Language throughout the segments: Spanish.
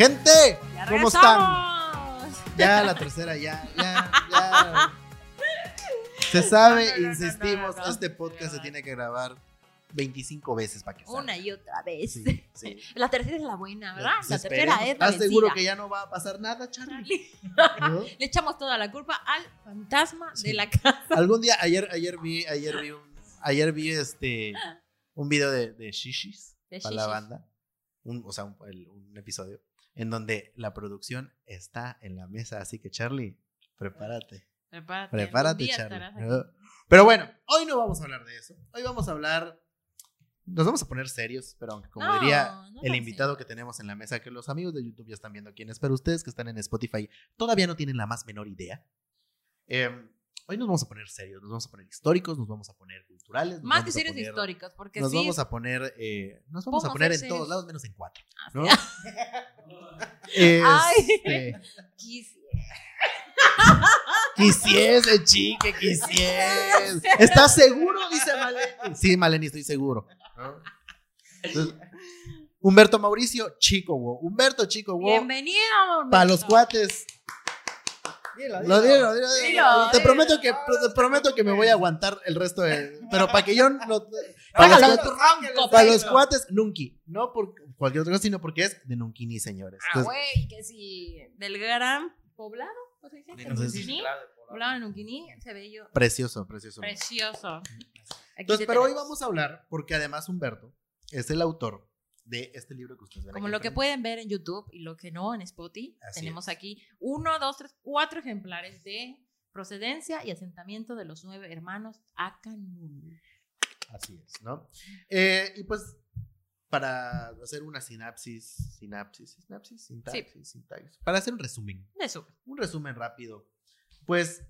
Gente, ¡Ya ¿cómo están? Ya la tercera, ya, ya, ya. Se sabe, No, no, no, insistimos, no, este podcast se tiene que grabar 25 veces para que salga. Una y otra vez. Sí, sí. La tercera es la buena, ¿verdad? La tercera es la ¿Estás seguro que ya no va a pasar nada, Charlie? ¿No? Le echamos toda la culpa al fantasma Sí. de la casa. Algún día, ayer, ayer vi, ayer vi un, ayer vi este, un video de, de Shishis De para la banda, un, o sea, un, el- un episodio en donde la producción está en la mesa, así que Charlie, prepárate, Prepárate. prepárate, Charlie. Pero bueno, hoy no vamos a hablar de eso, hoy vamos a hablar, nos vamos a poner serios, pero aunque como No, diría no el invitado que tenemos en la mesa, que los amigos de YouTube ya están viendo quién es, pero ustedes que están en Spotify todavía no tienen la más menor idea. Eh, hoy nos vamos a poner serios, nos vamos a poner históricos, nos vamos a poner culturales. Más que serios históricos, porque Nos sí. vamos a poner, eh, nos vamos a poner en todos lados menos en cuatro. Ah, ¿no? sí. Ay. Este, Quisiera. quisiese, chique, quisiese. ¿Estás seguro? Dice Maleni. Sí, Maleni, estoy seguro. ¿no? Entonces, Humberto Mauricio, chico, wow. Humberto, chico, wow. Bienvenido. Para los Humberto. cuates. Lo digo, lo digo, lo digo. Dilo, Te dilo. prometo que te prometo que me voy a aguantar el resto de. Pero para que yo no. Para los los, troncos, para los cuates, nunqui. No por cualquier otra cosa, sino porque es de Nunkini, señores. Ah, güey, que sí. Del gran poblado. ¿cómo se dice? Poblado. De Nuquini. Se ve yo. precioso, precioso. Precioso. Entonces, pero hoy vamos a hablar, porque además Humberto es el autor de este libro que ustedes ven Como aquí lo que pueden ver en YouTube y lo que no en Spotify, Así tenemos es. aquí uno, dos, tres, cuatro ejemplares de procedencia y asentamiento de los nueve hermanos Acanul. Así es, ¿no? Eh, y pues, para hacer una sinapsis, sinapsis, sinapsis, sintaxis, sintaxis, para hacer un resumen, De su. un resumen rápido, pues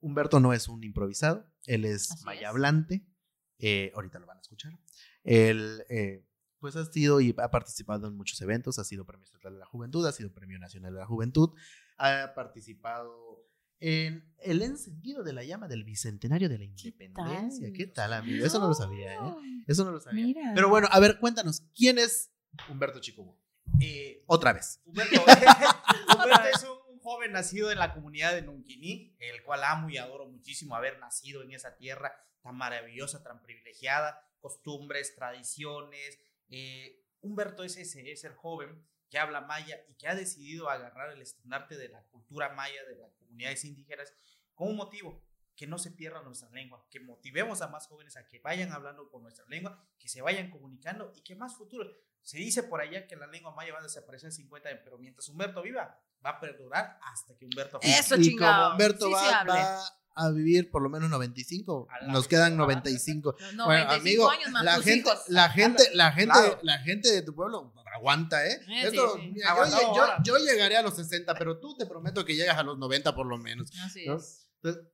Humberto no es un improvisado, él es Así maya es. hablante, eh, ahorita lo van a escuchar. Él, eh, pues ha sido y ha participado en muchos eventos, ha sido Premio Estatal de la Juventud, ha sido Premio Nacional de la Juventud, ha participado en el encendido de la llama del Bicentenario de la Independencia. tal? ¿Qué tal, amigo? Eso no lo sabía, ¿eh? Eso no lo sabía. Mira. Pero bueno, a ver, cuéntanos, ¿quién es Humberto Chicobo? Eh, Otra vez. Humberto, Humberto es un joven nacido en la comunidad de Nunquini, el cual amo y adoro muchísimo haber nacido en esa tierra tan maravillosa, tan privilegiada, costumbres, tradiciones. Eh, Humberto es ese, es el joven que habla maya y que ha decidido agarrar el estandarte de la cultura maya, de las comunidades indígenas, con un motivo, que no se pierda nuestra lengua, que motivemos a más jóvenes a que vayan hablando con nuestra lengua, que se vayan comunicando y que más futuro. Se dice por allá que la lengua maya va a desaparecer en 50 años, pero mientras Humberto viva, va a perdurar hasta que Humberto Eso, y chingado. como Humberto Sí va, va a vivir por lo menos 95, A la nos quedan ¿verdad? 95. Los Bueno, 95 amigo, años más la gente, la gente, la gente, Claro. la gente de tu pueblo aguanta, ¿eh? Eh, Esto, sí, sí. mira, yo, yo- llegaré a los 60, pero tú te prometo que llegas a los 90 por lo menos. Así ¿no? es. Entonces,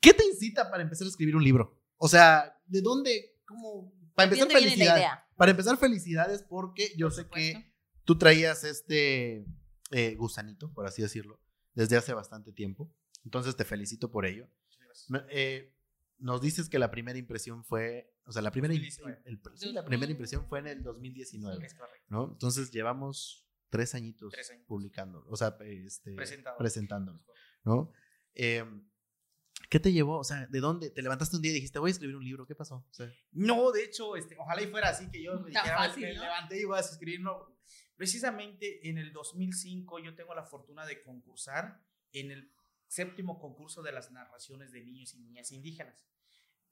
¿qué te incita para empezar a escribir un libro? O sea, ¿de dónde? ¿Cómo? Para ¿De empezar, felicidades. Para empezar, felicidades porque yo Por sé supuesto. que tú traías este eh, gusanito, por así decirlo, desde hace bastante tiempo. Entonces te felicito por ello. Eh, nos dices que la primera impresión fue, o sea, la primera, im- 2019. el- sí, la primera impresión fue en el 2019, Es correcto. ¿no? Entonces llevamos tres añitos Tres años. publicando, o sea, este, presentándolo. ¿no? Eh, ¿Qué te llevó? O sea, ¿de dónde? ¿Te levantaste un día y dijiste, voy a escribir un libro? ¿Qué pasó? O sea, No, de hecho, este, ojalá y fuera así que yo me, dijera, fácil, me ¿no? levanté y voy a escribir. No. Precisamente en el 2005 yo tengo la fortuna de concursar en el séptimo concurso de las narraciones de niños y niñas indígenas.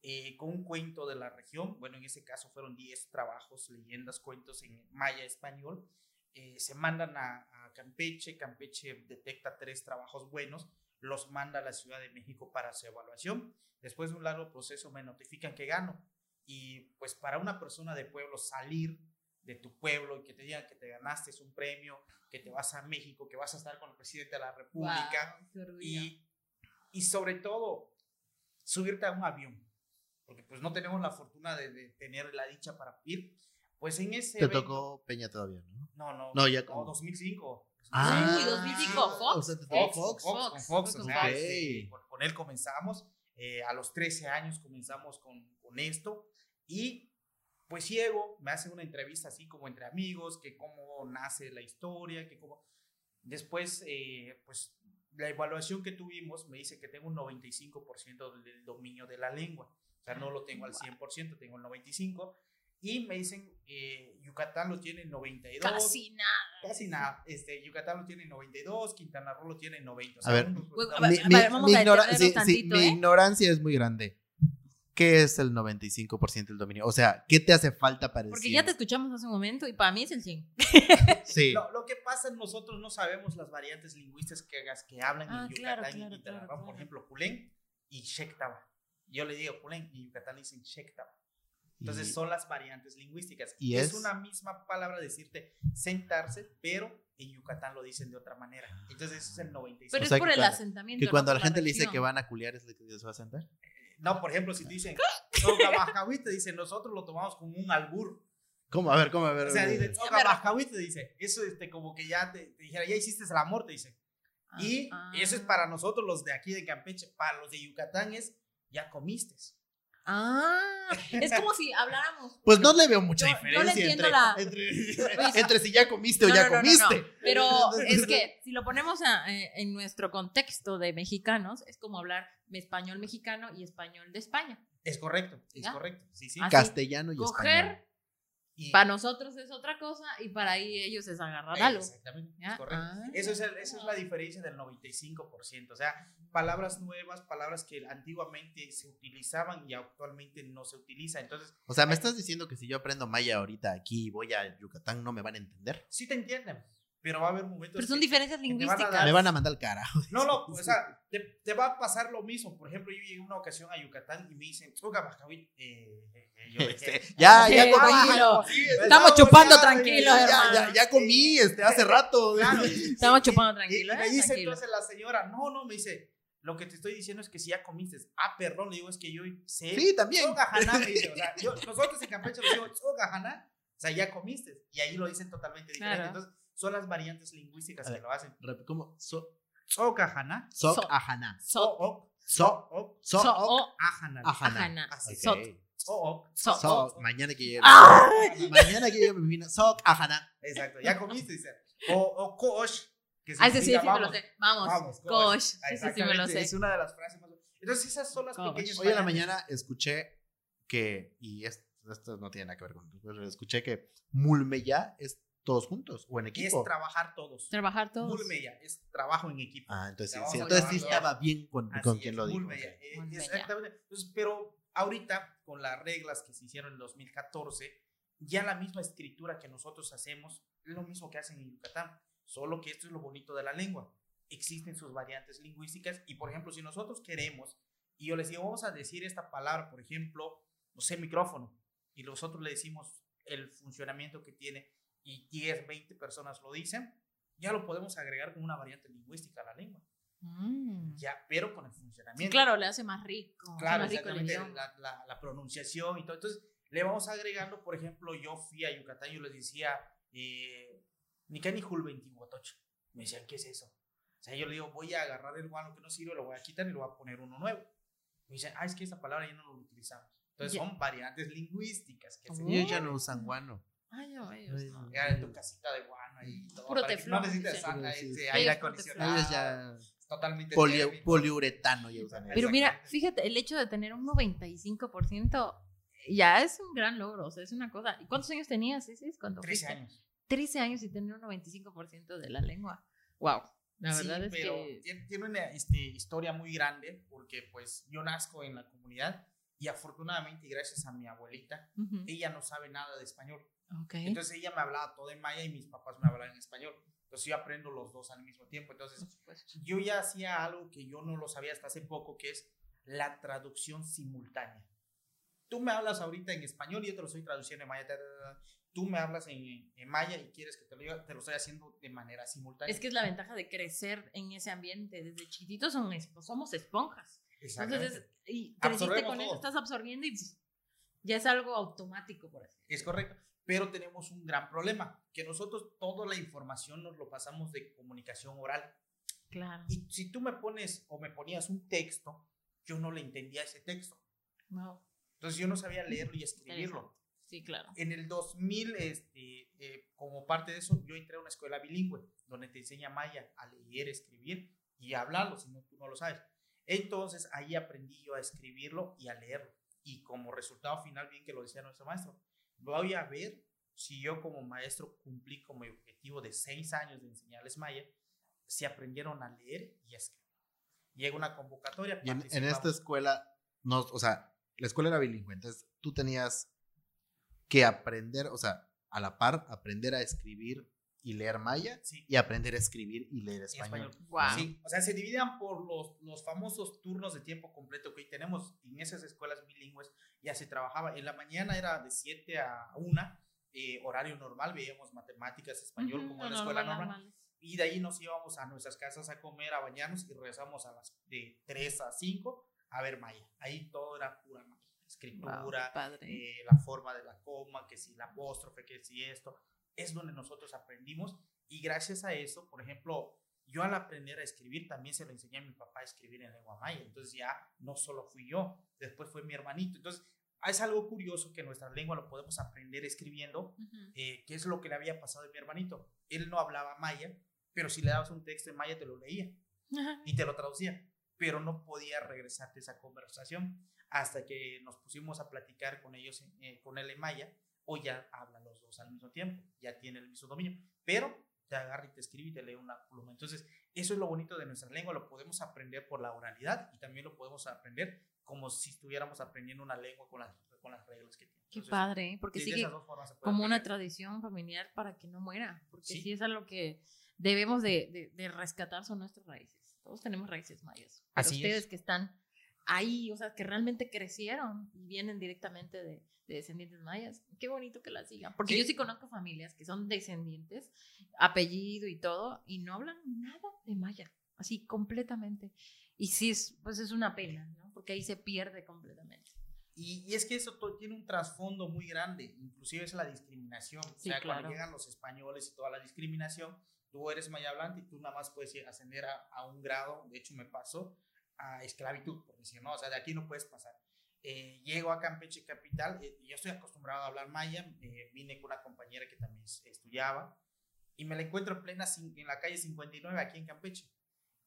eh, con un cuento de la región, bueno, en ese caso fueron 10 trabajos, leyendas, cuentos en maya español. eh, se mandan a, a Campeche, Campeche detecta tres trabajos buenos, los manda a la Ciudad de México para su evaluación. Después de un largo proceso me notifican que gano. Y pues para una persona de pueblo salir de tu pueblo y que te digan que te ganaste un premio, que te vas a México, que vas a estar con el presidente de la República y, y sobre todo subirte a un avión, porque pues no tenemos la fortuna de, de tener la dicha para ir. Pues en ese te evento- tocó Peña todavía, ¿no? No, no. No, ya no, como- 2005. Ah, Uy, 2005, Fox. O sea, te tocó Fox, Fox. Fox, Fox, con Fox, Fox o con sea, Fox. este, con, con él comenzamos. eh, a los 13 años comenzamos con, con esto y pues llego, me hacen una entrevista así como entre amigos, que cómo nace la historia, que cómo... Después, eh, pues la evaluación que tuvimos me dice que tengo un 95% del dominio de la lengua. O sea, no lo tengo al 100%, tengo el 95%. Y me dicen, eh, Yucatán lo tiene 92. Casi nada. Casi nada. Este, Yucatán lo tiene 92, Quintana Roo lo tiene 90. O A ver, unos- no, a ver, Mi, mi- vamos mi a ignora- detenernos sí, sí, tantito, mi ¿eh? ignorancia es muy grande. ¿Qué es el 95% del dominio? O sea, ¿qué te hace falta para el Porque 100? ya te escuchamos hace un momento y para mí es el 100. Sí. Lo, lo que pasa es nosotros no sabemos las variantes lingüísticas que, que hablan Ah, en claro, Yucatán claro, y Quintana Roo. claro, Por claro. ejemplo, Culén y Shektaba. Yo le digo Culén y en Yucatán dicen Shektaba. Entonces Y- son las variantes lingüísticas. ¿Y es? es? una misma palabra decirte sentarse, pero en Yucatán lo dicen de otra manera. Entonces ese es el 95. Pero O sea, es por el cuando- asentamiento. que cuando por la gente le dice que van a culiar es lo que se va a sentar. No, por ejemplo, si te dicen Tzogabajawi, te dicen nosotros lo tomamos como un albur. ¿Cómo? A ver, ¿cómo? A ver. O sea, ver. dice Tzogabajawi, te dice. Eso este, como que ya te, te dijera, ya hiciste el amor, te dice. Ah, Y ah. eso es para nosotros los de aquí de Campeche. Para los de Yucatán es, ya comiste. Ah, es como si habláramos. Pues no le veo mucha Yo- yo le diferencia entiendo entre, la- entre, entre si ya comiste o No, ya no, no, no, comiste. no. Pero es que si lo ponemos a- eh, en nuestro contexto de mexicanos, es como hablar español mexicano y español de España. Es correcto, es ¿Ya? correcto. Sí, sí. Así. Castellano y Coger, español. Y- para nosotros es otra cosa y para ahí ellos es agarrar algo. Exactamente, ¿Ya? es correcto. Ah. Eso es el- esa es la diferencia del 95%. O sea, palabras nuevas, palabras que antiguamente se utilizaban y actualmente no se utilizan. Entonces, O sea, ¿me estás diciendo que si yo aprendo maya ahorita aquí y voy a Yucatán no me van a entender? sí te entienden, pero va a haber momentos. Pero son que- diferencias que te van lingüísticas. dar- Me van a mandar al carajo. No, no, o sea, te, te va a pasar lo mismo. Por ejemplo, yo llegué una ocasión a Yucatán y me dicen, eh, eh, eh, yo Este, ya, ya Sí, comí. tranquilo. Sí, Estamos chupando tranquilos, ya, hermano. ya, ya comí este, hace rato. Claro. Estamos chupando Y, tranquilo. y me ¿eh? dice Tranquilo. entonces la señora, no, no, me dice, lo que te estoy diciendo es que si ya comiste. Ah, perdón, le digo, es que yo sé. Sí, también. Tzogajana, me dice, o sea, yo- nosotros en Campeche le decimos tzogajana, o sea, ya comiste. Y ahí lo dicen totalmente diferente. Claro. Entonces, son las variantes lingüísticas A que ver. lo hacen. ¿Cómo? So, Tzogajana, sok, So- ajana. So, o So, o so, so, ok, o, ajana. ajana. ajana. Así. Ok. Sot. O, So- So, mañana que llegue. Mañana que llegue mi vino. Sok, ajana. Exacto, ya comiste, dice. O, o kosh, que Ah, ese sí, sí me lo sé. Vamos. Vamos, Gosh. Sí, sí, me lo sé. Es una de las frases más. Entonces, esas son las pequeñas Hoy en la mañana escuché que, y esto, esto no tiene nada que ver con, pero escuché que Mulmeya es todos juntos o en Es equipo. trabajar todos. Trabajar todos. Mulmeya, es trabajo en equipo. Ah, entonces sí, Trabajo sí, en entonces sí estaba bien con, con es, quien lo dijo. Mulmeya, eh. Exactamente. Entonces, pero ahorita, con las reglas que se hicieron en 2014, ya la misma escritura que nosotros hacemos es lo mismo que hacen en Yucatán. Solo que esto es lo bonito de la lengua. Existen sus variantes lingüísticas y, por ejemplo, si nosotros queremos, y yo les digo, vamos a decir esta palabra, por ejemplo, no sé, micrófono, y nosotros le decimos el funcionamiento que tiene y 10, 20 personas lo dicen, ya lo podemos agregar como una variante lingüística a la lengua. Mm. Ya, pero con el Sí, funcionamiento. claro, le hace más rico. Claro, más rico exactamente, idioma. la, la- la pronunciación y todo. Entonces, le vamos agregando, por ejemplo, yo fui a Yucatán y yo les decía, eh, Nikani Hulventihuatoch. Me decían, ¿qué es eso? O sea, yo le digo, voy a agarrar el guano que no sirve, lo voy a quitar y lo voy a poner uno nuevo. Me dicen, ah, es que esa palabra ya no lo utilizamos. Entonces, Ya. son variantes lingüísticas que se Oh. Ellos ya no usan guano. Ay, no, ellos no. ya en tu casita de guano y todo. Puro teflón, No necesites sí. sa- Sí, sí. aire acondicionado. Ellos ya Totalmente poli- térmico. poliuretano ya usan. Pero mira, fíjate, el hecho de tener un 95% ya es un gran logro. O sea, es una cosa. ¿Y cuántos años tenías? ¿Sí, sí? ¿Cuánto 13 fuiste? años. 13 años y tener un 95% de la lengua. Wow. La Sí, verdad es pero que. tiene, tiene una este, historia muy grande porque pues yo nazco en la comunidad y afortunadamente y gracias a mi abuelita, Ujú. ella no sabe nada de español. Ok. Entonces ella me hablaba todo en maya y mis papás me hablaban en español. Entonces yo aprendo los dos al mismo tiempo. Entonces yo ya hacía algo que yo no lo sabía hasta hace poco, que es la traducción simultánea. Tú me hablas ahorita en español y yo te lo estoy traduciendo en maya. ta, ta, ta. Tú me hablas en, en maya y quieres que te lo diga, te lo estoy haciendo de manera simultánea. Es que es la ventaja de crecer en ese ambiente. Desde chiquititos son, esp- somos esponjas. Entonces, es- y creciste con eso, todo. estás absorbiendo y ya es algo automático, por así Es correcto. Pero tenemos un gran problema, que nosotros toda la información nos lo pasamos de comunicación oral. Claro. Y si tú me pones o me ponías un texto, yo no le entendía ese texto. Wow. Entonces yo no sabía leerlo y escribirlo. Sí, claro. En el 2000, este, eh, como parte de eso, yo entré a una escuela bilingüe donde te enseña maya a leer, escribir y hablarlo, si no, tú no lo sabes. Entonces ahí aprendí yo a escribirlo y a leerlo. Y como resultado final, bien que lo decía nuestro maestro, voy a ver si yo como maestro cumplí con mi objetivo de seis años de enseñarles maya, si aprendieron a leer y a escribir. Llega una convocatoria. Y en, en esta escuela, no, o sea, la escuela era bilingüe, entonces tú tenías que aprender, o sea, a la par, aprender a escribir y leer maya Sí. y aprender a escribir y leer en español. Guau. Sí, o sea, se dividían por los, los famosos turnos de tiempo completo que hoy tenemos en esas escuelas bilingües. Ya se trabajaba. En la mañana era de 7 a 1, eh, horario normal, veíamos matemáticas, español, Ujú, como en la escuela normal, normal. Y de ahí nos íbamos a nuestras casas a comer, a bañarnos y regresamos a las de 3 a 5 a ver maya. Ahí todo era pura maya. Escritura, Guau, padre. eh, la forma de la coma, que si la apóstrofe, que si esto, es donde nosotros aprendimos. Y gracias a eso, por ejemplo, yo al aprender a escribir también se lo enseñé a mi papá a escribir en lengua maya, entonces ya no solo fui yo, después fue mi hermanito, entonces es algo curioso que nuestra lengua lo podemos aprender escribiendo, eh, que es lo que le había pasado a mi hermanito, él no hablaba maya, pero si le dabas un texto en maya te lo leía y te lo traducía, pero no podía regresarte esa conversación hasta que nos pusimos a platicar con ellos, en- eh, con él en maya, o ya hablan los dos al mismo tiempo, ya tiene el mismo dominio, pero te agarra y te escribe y te lee una pluma. Entonces, eso es lo bonito de nuestra lengua, lo podemos aprender por la oralidad y también lo podemos aprender como si estuviéramos aprendiendo una lengua con las, con las reglas que tiene. Qué Entonces, padre, ¿eh? porque sigue como una tradición familiar para que no muera, porque Sí. sí, es algo que debemos de, de- de rescatar son nuestras raíces. Todos tenemos raíces mayas. Así ustedes es. que están ahí, o sea, que realmente crecieron y vienen directamente de, de descendientes mayas, qué bonito que las sigan. Porque yo sí conozco familias que son descendientes, apellido y todo, y no hablan nada de maya, así completamente. Y sí, es, pues es una pena, ¿no? Porque ahí se pierde completamente. Y, y es que eso tiene un trasfondo muy grande, inclusive es la discriminación. o sea, claro. cuando llegan los españoles y toda la discriminación, tú eres maya hablante y tú nada más puedes ascender a, a un grado, de hecho me pasó, a esclavitud, por decir, no, o sea, de aquí no puedes pasar. Eh, llego a Campeche Capital, eh, yo estoy acostumbrado a hablar maya, eh, vine con una compañera que también es- estudiaba, y me la encuentro en plena, en la calle 59 aquí en Campeche.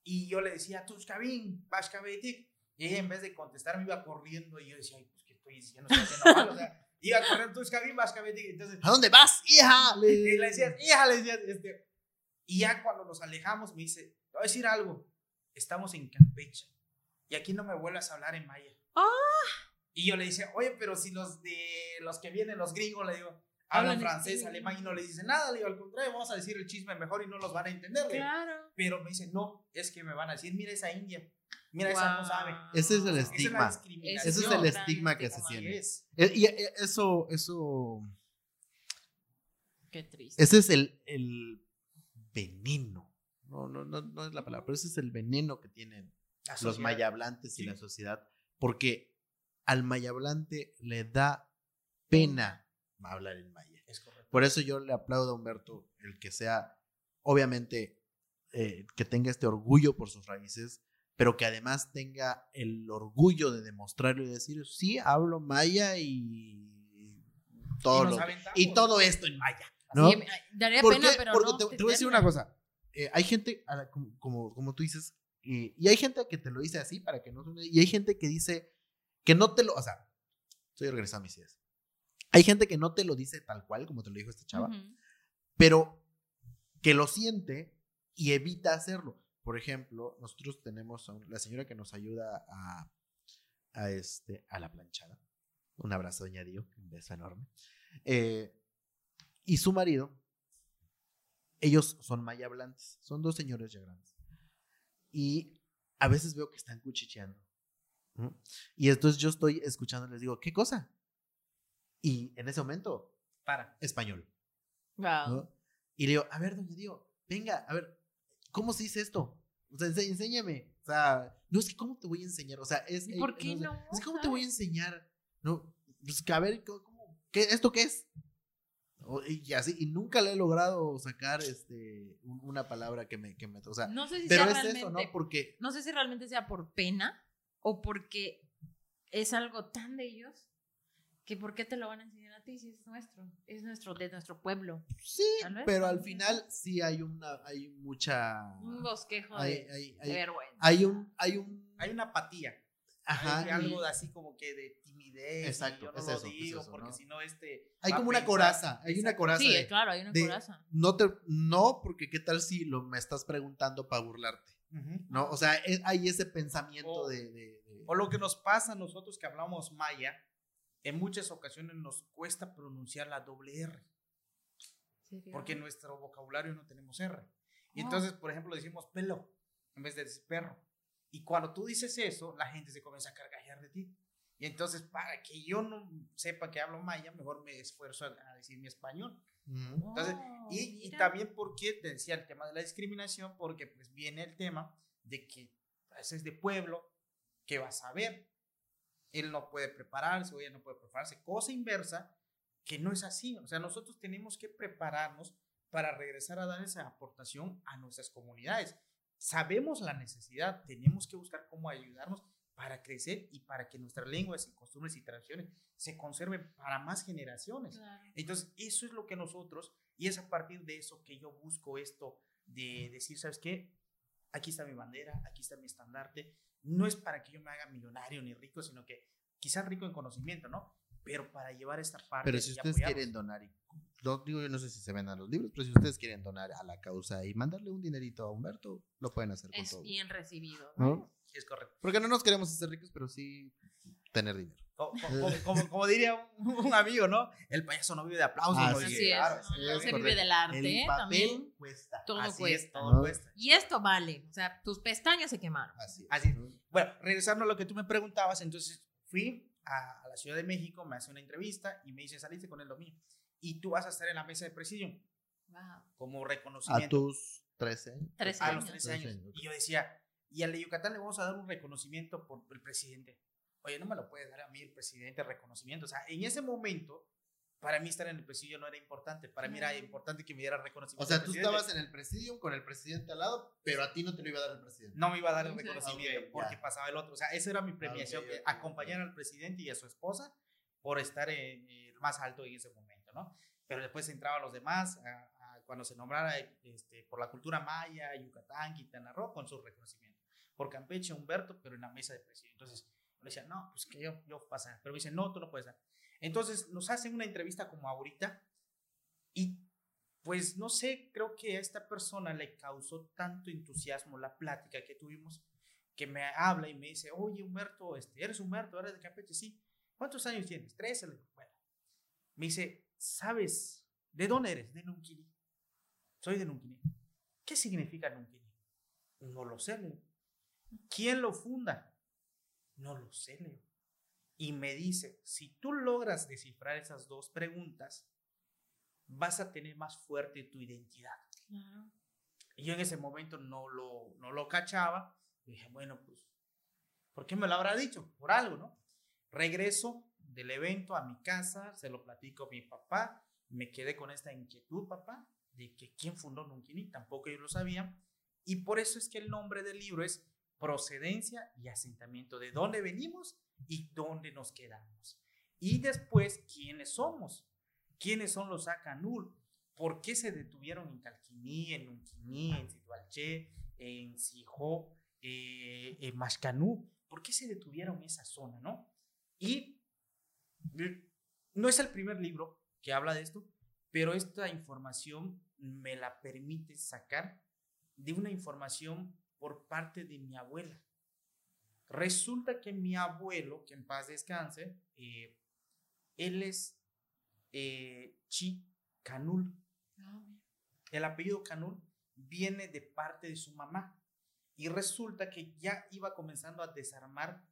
Y yo le decía, Tushkabin, Bashkabetik, y ella en vez de contestar me iba corriendo y yo decía, ay, pues que estoy diciendo, estoy haciendo mal, o sea, iba corriendo Tushkabin, Bashkabetik, entonces, ¿A dónde vas, hija? y le decías, hija, le decías, este, y ya cuando nos alejamos me dice, te voy a decir algo, estamos en Campeche, y aquí no me vuelvas a hablar en maya. ¡Ah! Y yo le decía, oye, pero si los de los que vienen, los gringos, le digo, hablan francés, español. alemán y no le dicen nada, le digo, al contrario, vamos a decir el chisme mejor y no los van a entender. Claro. Pero me dice, no, es que me van a decir, mira esa india, mira esa no sabe. Ese es el estigma. Ese es el estigma que se tiene. Es. Eh, Y eh, eso, eso, Qué triste. ese es el, el veneno. No, no, no, no es la palabra, pero ese es el veneno que tienen los mayablantes y Sí. la sociedad. Porque al mayablante le da pena hablar en maya. Es correcto. Por eso yo le aplaudo a Humberto el que sea, obviamente, eh, que tenga este orgullo por sus raíces, pero que además tenga el orgullo de demostrarlo y decir, sí, hablo maya y todo, Y lo- y todo esto en maya. ¿no? Sí, daría ¿Por pena, pero Porque no te, te voy a decir una cosa. eh, hay gente, a la- como, como, como tú dices, y, y hay gente que te lo dice así para que no suene, y hay gente que dice que no te lo, o sea, estoy organizando mis ideas. Hay gente que no te lo dice tal cual, como te lo dijo esta chava, pero que lo siente y evita hacerlo. Por ejemplo, nosotros tenemos a la señora que nos ayuda a, a, este, a la planchada. Un abrazo, doña Dio, un beso enorme. Eh, y su marido, ellos son maya hablantes, son dos señores ya grandes. Y a veces veo que están cuchicheando. ¿no? Y entonces yo estoy escuchando y les digo, ¿qué cosa? Y en ese momento, Para. español. Wow. ¿no? Y le digo, a ver, doña Dio, venga, a ver, ¿cómo se dice esto? O sea, enséñame. O sea, no es que, ¿cómo te voy a enseñar? O sea, es. ¿Y por eh, qué sé, no? Es que, ¿cómo te voy a enseñar? No, pues que a ver, ¿cómo, cómo- qué, ¿esto qué es? Y así, y nunca le he logrado sacar este, un- una palabra que me, que me. O sea, No sé si pero sea es realmente, eso, ¿no? Porque. no sé si realmente sea por pena o porque es algo tan de ellos que por qué te lo van a enseñar a Tonantzin sí es nuestro, es nuestro, de nuestro pueblo. Sí, pero al final sí hay una, hay mucha, Un bosquejo hay, de, hay, de hay, vergüenza. hay un, hay un, Hay una apatía. Ajá, hay y algo de así como que de timidez. y Exacto, yo no es lo eso, es digo eso, porque ¿no? si no este. hay como una pensar- coraza, hay una coraza Sí, de, claro, hay una de- coraza. no te, no, porque qué tal si lo me estás preguntando para burlarte. ¿no? O sea, es- hay ese pensamiento O- de, de- de- O lo que nos pasa a nosotros que hablamos maya, en muchas ocasiones nos cuesta pronunciar la doble R, porque en nuestro vocabulario no tenemos R. Y Oh. entonces, por ejemplo, decimos pelo en vez de decir perro. Y cuando tú dices eso, la gente se comienza a carcajear de ti. Y entonces, para que yo no sepa que hablo maya, mejor me esfuerzo a, a decir mi español. Ujú. Entonces, Oh, y, y también porque te decía el tema de la discriminación, porque pues viene el tema de que es de pueblo, que va a saber? Él no puede prepararse o ella no puede prepararse. Cosa inversa, que no es así. O sea, nosotros tenemos que prepararnos para regresar a dar esa aportación a nuestras comunidades. Sabemos la necesidad, tenemos que buscar cómo ayudarnos para crecer y para que nuestras lenguas y costumbres y tradiciones se conserven para más generaciones. Claro. Entonces, eso es lo que nosotros, y es a partir de eso que yo busco esto de decir, ¿sabes qué? Aquí está mi bandera, aquí está mi estandarte. No es para que yo me haga millonario ni rico, sino que quizás rico en conocimiento, ¿no? Pero para llevar esta parte. Pero si ustedes quieren donar, y, no, digo yo no sé si se vendan los libros, pero si ustedes quieren donar a la causa y mandarle un dinerito a Humberto, lo pueden hacer con Es todo. bien recibido. ¿no? Es correcto. Porque no nos queremos hacer ricos, pero sí tener dinero. Como, como- como- como diría un, un amigo, ¿no? El payaso no vive de aplausos. Así ¿no? Así es. claro, no, es no se correcto. vive del arte, El ¿eh? papel también. cuesta. Todo así cuesta. es, todo ¿no? cuesta. Y esto vale. O sea, tus pestañas se quemaron. Así es. Así. ¿no? Bueno, regresando a lo que tú me preguntabas, entonces fui a, a la Ciudad de México, me hace una entrevista y me dice, saliste con el dominio. Y tú vas a estar en la mesa de presidium Wow. como A reconocimiento. tus 13 años. 13 a años. los 13 años. Y yo decía, y al de Yucatán le vamos a dar un reconocimiento por el presidente. Oye, no me lo puede dar a mí el presidente reconocimiento. O sea, en ese momento, para mí estar en el presidio no era importante. Para mí era importante que me diera reconocimiento. O sea, tú presidente. estabas en el presidium con el presidente al lado, pero a ti no te lo iba a dar el presidente. No me iba a dar el reconocimiento porque pasaba el otro. O sea, esa era mi premiación, acompañar al presidente y a su esposa por estar en el más alto en ese momento, ¿no? Pero después entraban los demás a- a cuando se nombrara este, por la cultura maya, Yucatán, Quintana Roo, con su reconocimiento. Por Campeche, Humberto, pero en la mesa de presidente. Entonces, le decía, no, pues que yo, yo pasar. Pero me dicen, no, tú no puedes dar. Entonces, nos hacen una entrevista como ahorita y pues no sé, creo que a esta persona le causó tanto entusiasmo la plática que tuvimos que me habla y me dice, oye Humberto, este, ¿eres Humberto? ¿Eres de Campeche? Sí. ¿Cuántos años tienes? Digo, Bueno. Me dice, ¿sabes de dónde eres? De Nunquini. Soy de Nunquini. ¿Qué significa Nunquini? No lo sé, le digo. ¿Quién lo funda? No lo sé, le digo. Y me dice, si tú logras descifrar esas dos preguntas, vas a tener más fuerte tu identidad. Claro. Y yo en ese momento no lo, no lo cachaba. Y dije, bueno, pues, ¿por qué me lo habrá dicho? Por algo, ¿no? Regreso del evento a mi casa, se lo platico a mi papá, me quedé con esta inquietud, papá, de que quién fundó Nunquini, tampoco yo lo sabía. Y por eso es que el nombre del libro es Procedencia y Asentamiento, de dónde venimos y dónde nos quedamos. Y después, ¿quiénes somos? ¿Quiénes son los Acanul? ¿Por qué se detuvieron en Calquiní, en Nunquiní, en Situalché, en Sijó, eh, en Mashcanú? ¿Por qué se detuvieron en esa zona, no? Y no es el primer libro que habla de esto, pero esta información me la permite sacar de una información por parte de mi abuela. Resulta que mi abuelo, que en paz descanse, eh, él es eh, Chi Canul. El apellido Canul viene de parte de su mamá. Y resulta que ya iba comenzando a desarmar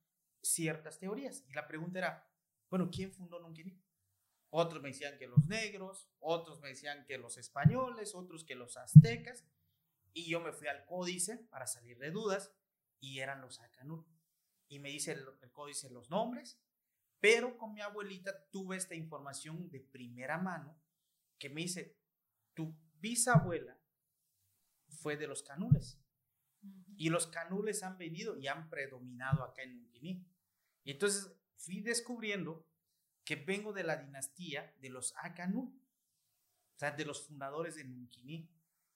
ciertas teorías. Y la pregunta era, bueno, ¿quién fundó Nunquini? Otros me decían que los negros, otros me decían que los españoles, otros que los aztecas. Y yo me fui al códice para salir de dudas y eran los Acanul. Y me dice el, el códice los nombres, pero con mi abuelita tuve esta información de primera mano que me dice, tu bisabuela fue de los canules. Y los canules han venido y han predominado acá en Nunquini. Y entonces fui descubriendo que vengo de la dinastía de los Akanul, o sea, de los fundadores de Nunquini.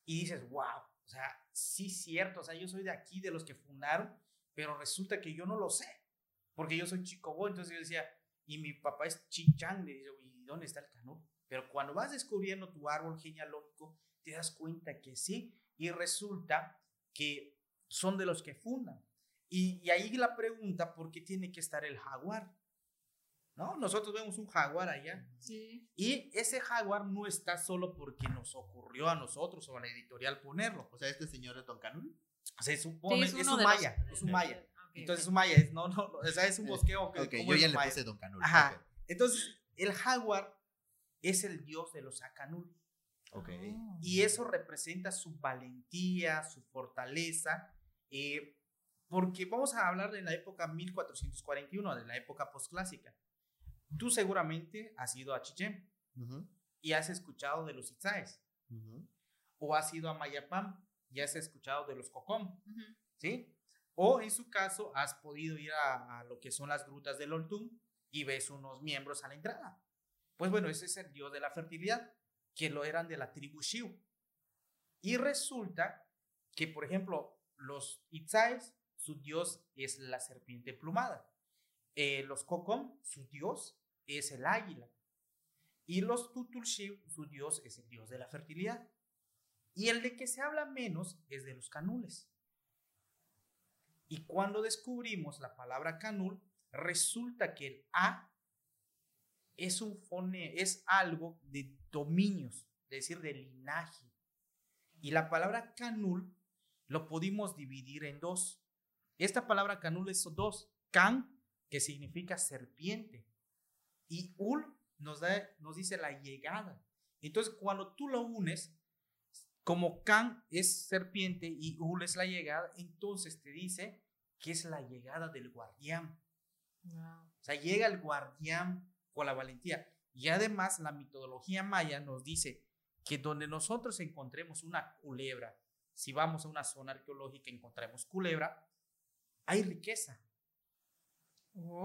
Y dices, wow, o sea, sí cierto, o sea, yo soy de aquí, de los que fundaron, pero resulta que yo no lo sé, porque yo soy chicobo, entonces yo decía, y mi papá es chichán, le digo, ¿y dónde está el Canul? Pero cuando vas descubriendo tu árbol genealógico, te das cuenta que sí, y resulta que son de los que fundan. Y, y ahí la pregunta, ¿por qué tiene que estar el jaguar? ¿No? Nosotros vemos un jaguar allá. Sí. Y ese jaguar no está solo porque nos ocurrió a nosotros o a la editorial ponerlo. O sea, este señor es Don Canul. Se supone, Sí, es, uno un de los- maya, es un maya. Ok, Entonces es ok. un maya, es, no, no, no, o sea, es un bosqueo que Ok, como yo es ya le maya. puse Don Canul. Ajá. Entonces, el jaguar es el dios de los Akanul. Ok. Ah. Y eso representa su valentía, su fortaleza, eh, porque vamos a hablar de la época 1441, de la época postclásica. Tú seguramente has ido a Chichén y has escuchado de los Itzaes, o has ido a Mayapam y has escuchado de los Cocom. ¿sí? O en su caso, has podido ir a, a lo que son las grutas del Oltum y ves unos miembros a la entrada. Pues bueno, ese es el dios de la fertilidad, que lo eran de la tribu Shiu. Y resulta que, por ejemplo, los Itzaes, su dios es la serpiente plumada. Eh, los Kokom, su dios es el águila. Y los Tutulshiu, su dios es el dios de la fertilidad. Y el de que se habla menos es de los canules. Y cuando descubrimos la palabra canul, resulta que el A es un fone, es algo de dominios, es decir, de linaje. Y la palabra canul lo pudimos dividir en dos. Esta palabra canul es dos. Can, que significa serpiente. Y ul nos, da, nos dice la llegada. Entonces, cuando tú lo unes, como can es serpiente y ul es la llegada, entonces te dice que es la llegada del guardián. Wow. O sea, llega el guardián con la valentía. Y además la mitología maya nos dice que donde nosotros encontremos una culebra, si vamos a una zona arqueológica y encontramos culebra, hay riqueza.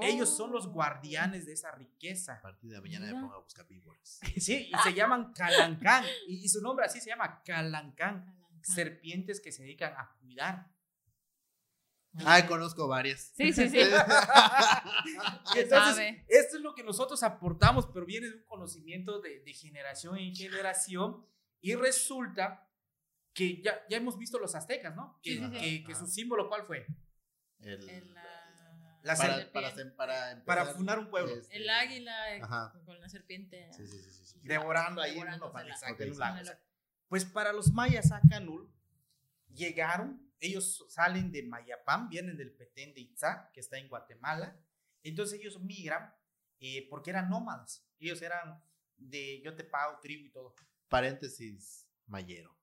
Ellos son los Oh. guardianes de esa A riqueza. partir de mañana me pongo a buscar víboras. Sí, y se llaman calancán. Y, y su nombre así se llama calancán. Calancán. Serpientes que se dedican a cuidar. Ah, conozco varias. Sí, sí, sí. Y entonces, sabe. esto es lo que nosotros aportamos, pero viene de un conocimiento de, de generación en generación. Y resulta que ya, ya hemos visto los aztecas, ¿no? Que, Sí, sí, sí. que- que su símbolo, ¿cuál fue? El, El, ah, La para, serpiente. para, para, empezar, Para fundar un pueblo. este, El águila eh, Ajá. con la serpiente. Sí, sí, sí. sí, sí. Devorando ahí en un Pues para los mayas Acanul llegaron, ellos salen de Mayapam, vienen del Petén de Itzá, que está en Guatemala. Entonces ellos migran eh, porque eran nómadas. Ellos eran de yo te pago tribu y todo. Paréntesis, Mayero.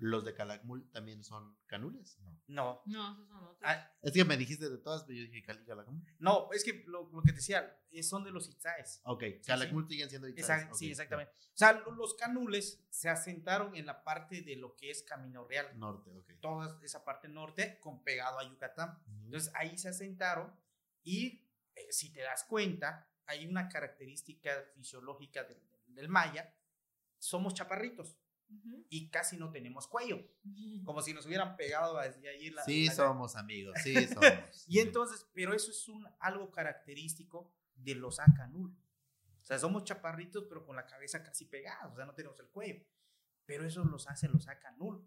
¿Los de Calakmul también son canules? No. No, No, esos son otros. ah, Es que me dijiste de todas, pero yo dije Cali Calakmul. no, es que lo, lo que te decía, eh, son de los Itzáes. Ok, Calakmul siguen siendo Itzaes, ok, sí, exactamente. O sea, lo- los canules se asentaron en la parte de lo que es Camino Real. Norte, ok. Toda esa parte norte con pegado a Yucatán. Ujú. Entonces ahí se asentaron y eh, si te das cuenta, hay una característica fisiológica del, del maya, somos chaparritos Ujú. y casi no tenemos cuello, como si nos hubieran pegado hacia ahí la... sí, la- somos amigos, sí, somos. Y entonces, pero eso es un, algo característico de los acanul. O sea, somos chaparritos, pero con la cabeza casi pegada, o sea, no tenemos el cuello. Pero eso los hace los acanul.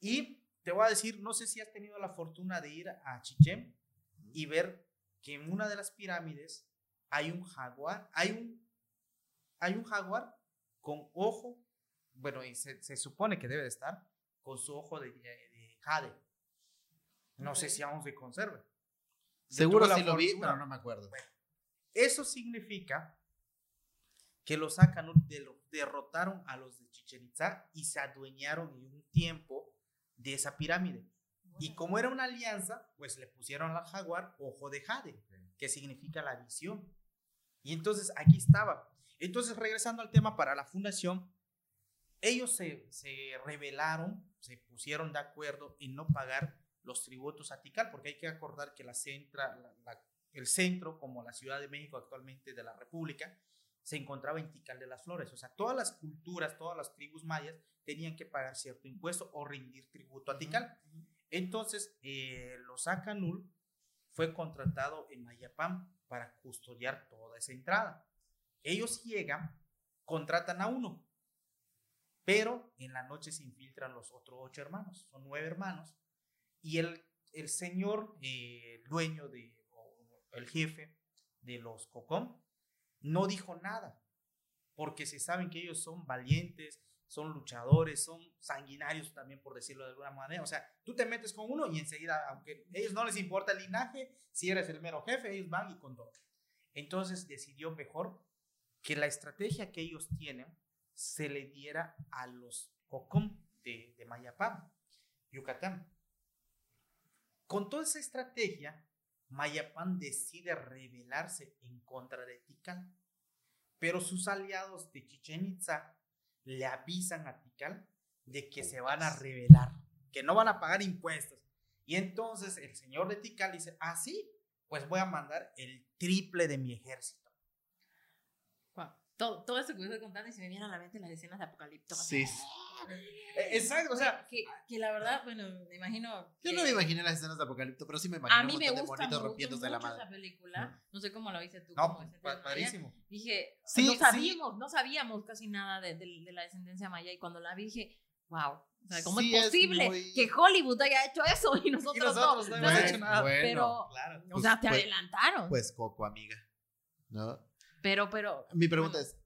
Y te voy a decir, no sé si has tenido la fortuna de ir a Chichén y ver que en una de las pirámides hay un jaguar, hay un, hay un jaguar con ojo, bueno, y se, se supone que debe de estar con su ojo de, de- de jade. No sé si aún se conserva. Seguro sí lo vi, pero no me acuerdo. Eso significa que los Akanul de- derrotaron a los de Chichen Itza y se adueñaron en un tiempo de esa pirámide. Y como era una alianza, pues le pusieron al jaguar ojo de jade, que significa la visión. Y entonces aquí estaba. Entonces, regresando al tema para la fundación, ellos se, se rebelaron, se pusieron de acuerdo en no pagar los tributos a Tikal, porque hay que acordar que la centra, la- la- el centro, como la Ciudad de México actualmente de la República, se encontraba en Tikal de las Flores. O sea, todas las culturas, todas las tribus mayas tenían que pagar cierto impuesto o rendir tributo a Tikal. Entonces, eh, los Acanul fue contratado en Mayapam para custodiar toda esa entrada. Ellos llegan, contratan a uno, pero en la noche se infiltran los otros ocho hermanos, son nueve hermanos, y el, el señor eh, dueño de, el jefe de los Cocom, no dijo nada, porque se saben que ellos son valientes, son luchadores, son sanguinarios también, por decirlo de alguna manera. O sea, tú te metes con uno y enseguida, aunque a ellos no les importa el linaje, si eres el mero jefe, ellos van y con todo. Entonces decidió mejor que la estrategia que ellos tienen se le diera a los Cocom de, de Mayapam, Yucatán. Con toda esa estrategia, Mayapán decide rebelarse en contra de Tikal. Pero sus aliados de Chichen Itza le avisan a Tikal de que se van a rebelar, que no van a pagar impuestos. Y entonces el señor de Tikal dice, ah, sí, pues voy a mandar el triple de mi ejército. Todo, todo esto que me estoy contando y se me viene a la mente las escenas de Apocalipto. Sí. Eh, exacto, o sea. Que, que, la verdad, bueno, me imagino. Yo no me imaginé las escenas de Apocalipto, pero sí me imagino a mí me gusta mucho, rompiéndose mucho la madre. esa película. No sé cómo la viste tú. No, padrísimo. Dije, sí, no sabíamos, sí. no sabíamos casi nada de, de, de, la descendencia maya y cuando la vi dije, wow. O sea, ¿cómo sí, es posible es muy... que Hollywood haya hecho eso y nosotros, y nosotros no? no hemos hecho nada. Bueno, pero, claro. o sea, te pues, adelantaron. Pues Coco, amiga. ¿No? Pero, pero. Mi pregunta bueno. es: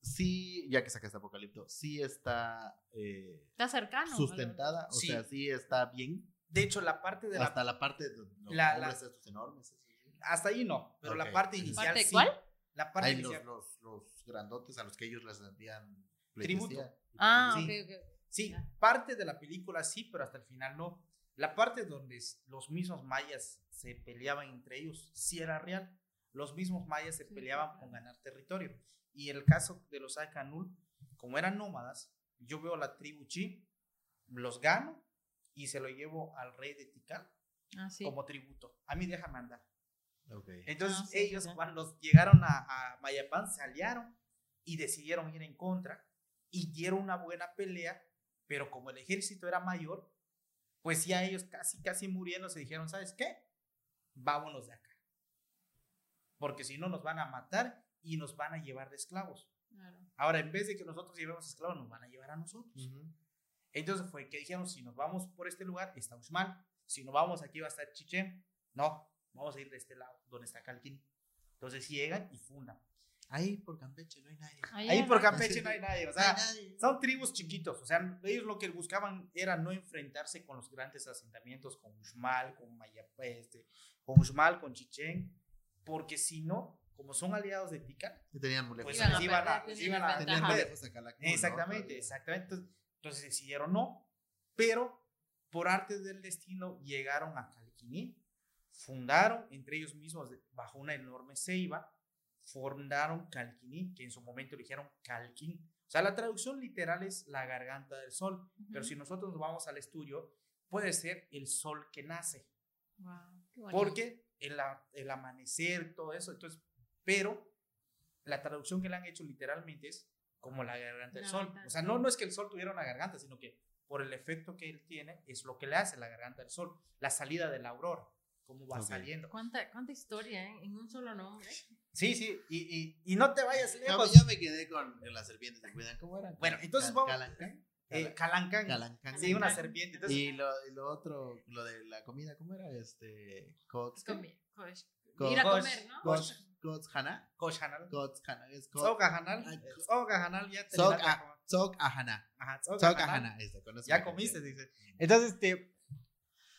sí, ya que sacaste Apocalipto, sí está. Eh, está cercano. Sustentada, o Sí. sea, sí está bien. De hecho, la parte de. Hasta la parte de los La- la- estos enormes. eso sí. Hasta ahí no, pero la parte inicial ¿Parte sí. cuál? La parte Hay inicial. los, los grandotes a los que ellos les rendían Tributo. Ah, Sí. ok, ok. Sí, Ya. parte de la película sí, pero hasta el final no. La parte donde los mismos mayas se peleaban entre ellos sí era real. Los mismos mayas se Sí, peleaban claro. con ganar territorio. Y el caso de los Akanul, como eran nómadas, yo veo la tribu Chi, los gano y se lo llevo al rey de Tikal Ah, sí. como tributo. A mí déjame andar. Entonces Ah, sí, ellos sí. cuando llegaron a, a Mayapán se aliaron y decidieron ir en contra y dieron una buena pelea, pero como el ejército era mayor, pues ya ellos casi, casi muriendo se dijeron, ¿sabes qué? Vámonos de acá. Porque si no nos van a matar y nos van a llevar de esclavos. Claro. Ahora, en vez de que nosotros llevemos esclavos, nos van a llevar a nosotros. Ujú. Entonces fue que dijeron, si nos vamos por este lugar, estamos mal. Si nos vamos aquí va a estar Chichen. No, vamos a ir de este lado, donde está Calquín. Entonces llegan y fundan. Ahí por Campeche no hay nadie. Ahí por era- Campeche no hay nadie. O No hay sea, nadie. son tribus chiquitos. O sea, ellos lo que buscaban era no enfrentarse con los grandes asentamientos, con Uxmal, con Mayapé, este, con Uxmal, con Chichen. Porque si no, como son aliados de Tikal, Y tenían muy lejos. pues Iban iban a, perder, iban a-. Tenían muy lejos a Calakmul, ¿no? Exactamente, exactamente. Entonces, entonces decidieron no, pero por arte del destino llegaron a Calquiní, fundaron entre ellos mismos bajo una enorme ceiba, fundaron Calquiní, que en su momento dijeron Calquín. O sea, la traducción literal es la garganta del sol, pero Ujú. si nosotros nos vamos al estudio, puede ser el sol que nace, Wow, qué bonito. porque el, el amanecer, todo eso, entonces, pero la traducción que le han hecho literalmente es como la garganta del La sol. garganta O sea, no, no es que el sol tuviera una garganta, sino que por el efecto que él tiene, es lo que le hace la garganta del sol, la salida de la aurora, cómo va Ok. saliendo. ¿Cuánta, cuánta historia, ¿eh? En un solo nombre. Sí, sí, y, y, y no te vayas No, lejos. ya me quedé con las serpientes se cuidan. ¿Cómo era? Bueno, entonces Cal- vamos-. Eh, Calancán. Calancán. Sí, una serpiente. Entonces, Y lo, y lo otro, lo de la comida, ¿cómo era? Este. Co- Ir a comer, ¿no? cosh- Kots Hana. Koshhanal. Kots Hana. Es Eh, Tzogahanal ya te Ya comiste, dice. Entonces, este.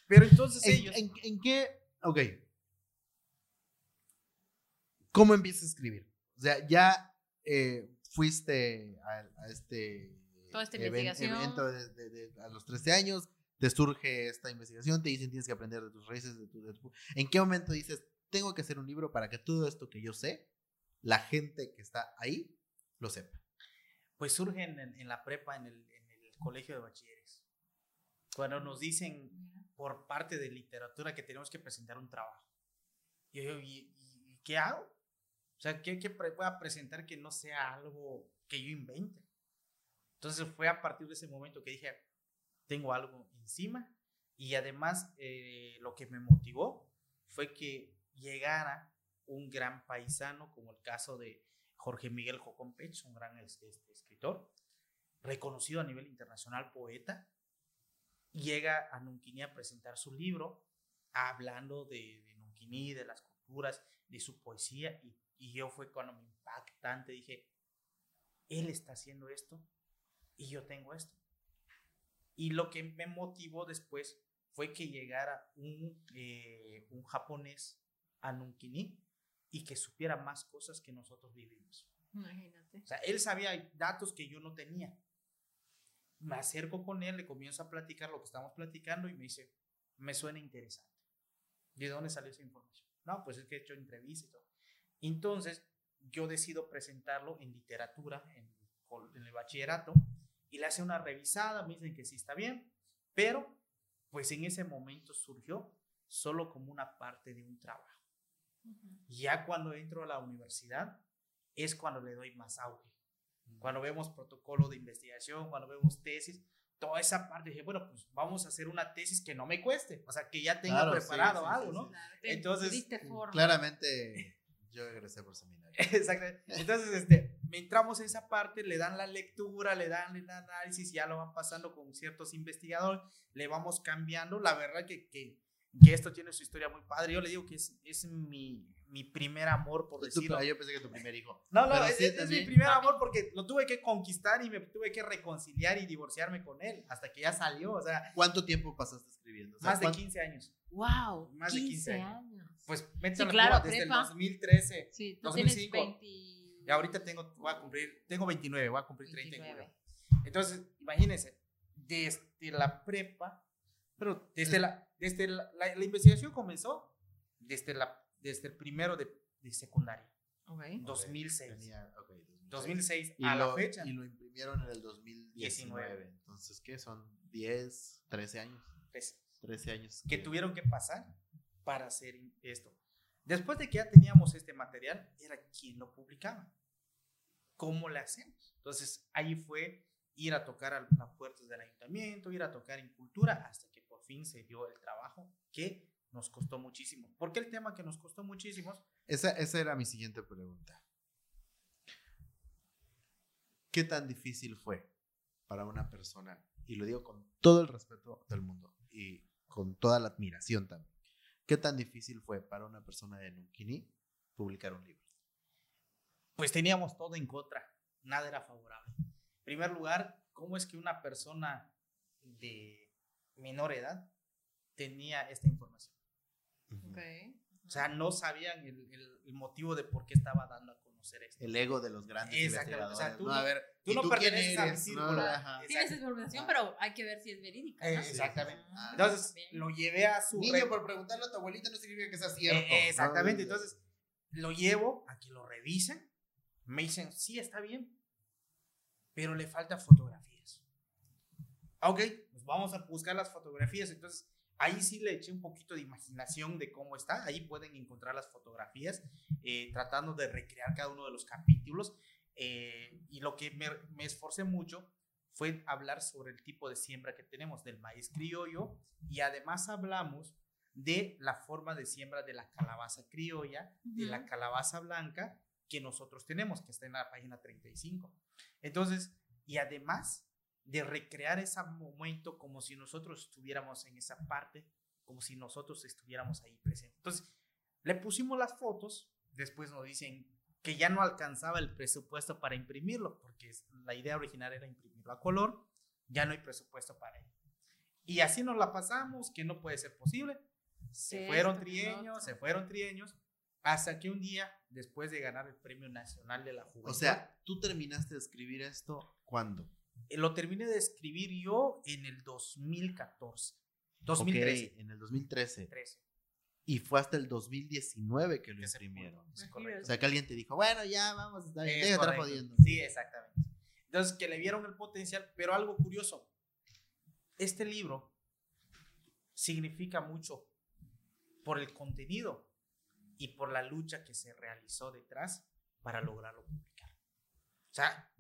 Pero entonces ¿En, ellos. en, en qué? Ok. ¿Cómo empiezas a escribir? O sea, ya eh, fuiste a, a este Toda esta even- investigación. evento de- de- de- a los 13 años, te surge esta investigación, te dicen tienes que aprender de tus raíces, de tu, de tu- ¿En qué momento dices, tengo que hacer un libro para que todo esto que yo sé, la gente que está ahí, lo sepa? pues surgen en, en la prepa, en el, en el colegio de bachilleres. Cuando nos dicen por parte de literatura que tenemos que presentar un trabajo. Y yo, ¿y, y qué hago? O sea, ¿qué, qué pre- voy a presentar que no sea algo que yo invente? Entonces fue a partir de ese momento que dije, tengo algo encima. Y además eh, lo que me motivó fue que llegara un gran paisano, como el caso de Jorge Miguel Jocón Pech, un gran es- este, escritor, reconocido a nivel internacional, poeta, llega a Nunquini a presentar su libro, hablando de, de Nunquini, de las culturas, de su poesía, y, y yo fue cuando me impactante, dije, él está haciendo esto y yo tengo esto. Y lo que me motivó después fue que llegara un, eh, un japonés a Nunquini y que supiera más cosas que nosotros vivimos. Imagínate. O sea, él sabía datos que yo no tenía. Me acerco con él, le comienzo a platicar lo que estamos platicando y me dice, me suena interesante. ¿De dónde salió esa información? No, pues es que he hecho entrevistas y todo. Entonces, yo decido presentarlo en literatura, en, en el bachillerato, y le hace una revisada, me dicen que sí está bien, pero pues en ese momento surgió solo como una parte de un trabajo. Ujú. Ya cuando entro a la universidad es cuando le doy más auge. Cuando vemos protocolo de investigación, cuando vemos tesis, toda esa parte, dije, bueno, pues vamos a hacer una tesis que no me cueste, o sea, que ya tenga Claro, preparado sí, algo, sí, ¿no? sí. Claro, te Entonces. Claramente yo egresé por seminario. Exactamente. Entonces, este, entramos en esa parte, le dan la lectura, le dan el análisis, ya lo van pasando con ciertos investigadores, le vamos cambiando. La verdad que, que, que esto tiene su historia muy padre. Yo le digo que es, es mi, mi primer amor, por decirlo. yo pensé que tu primer hijo. No, no, es, sí, es- es mi primer amor porque lo tuve que conquistar y me tuve que reconciliar y divorciarme con él hasta que ya salió. O sea, ¿Cuánto tiempo pasaste escribiendo? O sea, más de ¿cuánto- 15 años. Wow, Más de 15 años. Pues métete Sí, a la claro, desde prepa. el 2013. Sí, tú 2005. tienes 20. Y ahorita tengo, voy a cumplir, tengo 29, voy a cumplir 30 en 29. julio. Entonces, imagínense, desde la prepa, pero desde la, desde la, la- la investigación comenzó desde, la, desde el primero de, de secundaria, Ok. 2006. Tenía, ok, 2006. 2006 Y a lo, la fecha. y lo imprimieron en el 2019. Entonces, ¿qué? Son 10, 13 años. pues, 13 años. que tuvieron que pasar para hacer esto. Después de que ya teníamos este material, era quién lo publicaba. ¿Cómo le hacemos? Entonces, ahí fue ir a tocar a las puertas del ayuntamiento, ir a tocar en cultura, hasta que por fin se dio el trabajo que nos costó muchísimo. ¿Por qué el tema que nos costó muchísimo? Esa era mi siguiente pregunta. ¿Qué tan difícil fue para una persona, y lo digo con todo el respeto del mundo y con toda la admiración también, qué tan difícil fue para una persona de Nunquini publicar un libro? Pues teníamos todo en contra, nada era favorable. En primer lugar, ¿cómo es que una persona de menor edad tenía esta información? Ok. O sea, no sabían el, el- el motivo de por qué estaba dando a conocer esto. El ego de los grandes Exactamente, o sea, investigadores. tú ¿no? A ver, tú ¿y no quién perteneces a mi círculo. No. Tienes información, pero hay que ver si es verídica. Eh, ¿no? exactamente. Ah, Entonces, bien. lo llevé a su... Niño, re- por preguntarle a tu abuelita no significa que sea cierto. Eh, eh, exactamente, entonces lo llevo a que lo revisen. Me dicen, sí, está bien, pero le faltan fotografías. Ah, Ok, pues vamos a buscar las fotografías. Entonces, ahí sí le eché un poquito de imaginación de cómo está. Ahí pueden encontrar las fotografías, eh, tratando de recrear cada uno de los capítulos. Eh, y lo que me, me esforcé mucho fue hablar sobre el tipo de siembra que tenemos del maíz criollo y además hablamos de la forma de siembra de la calabaza criolla, de la calabaza blanca que nosotros tenemos, que está en la página 35. Entonces, y además de recrear ese momento como si nosotros estuviéramos en esa parte, como si nosotros estuviéramos ahí presentes. Entonces, le pusimos las fotos, después nos dicen que ya no alcanzaba el presupuesto para imprimirlo, porque la idea original era imprimirlo a color, ya no hay presupuesto para ello. Y así nos la pasamos, que no puede ser posible. Se Sí, fueron otro. se fueron trienios, hasta que un día, después de ganar el Premio Nacional de la Juventud, O sea, tú terminaste de escribir esto cuándo? Eh, lo terminé de escribir yo en el 2014, 2013. Ok, en el 2013. 13, Y fue hasta el 2019 que lo que imprimieron. es correcto. O sea, que alguien te dijo, bueno, ya vamos, Es deja estar jodiendo. Sí, exactamente. Entonces, que le vieron el potencial, pero algo curioso, este libro significa mucho por el contenido, y por la lucha que se realizó detrás para lograrlo publicar. O sea,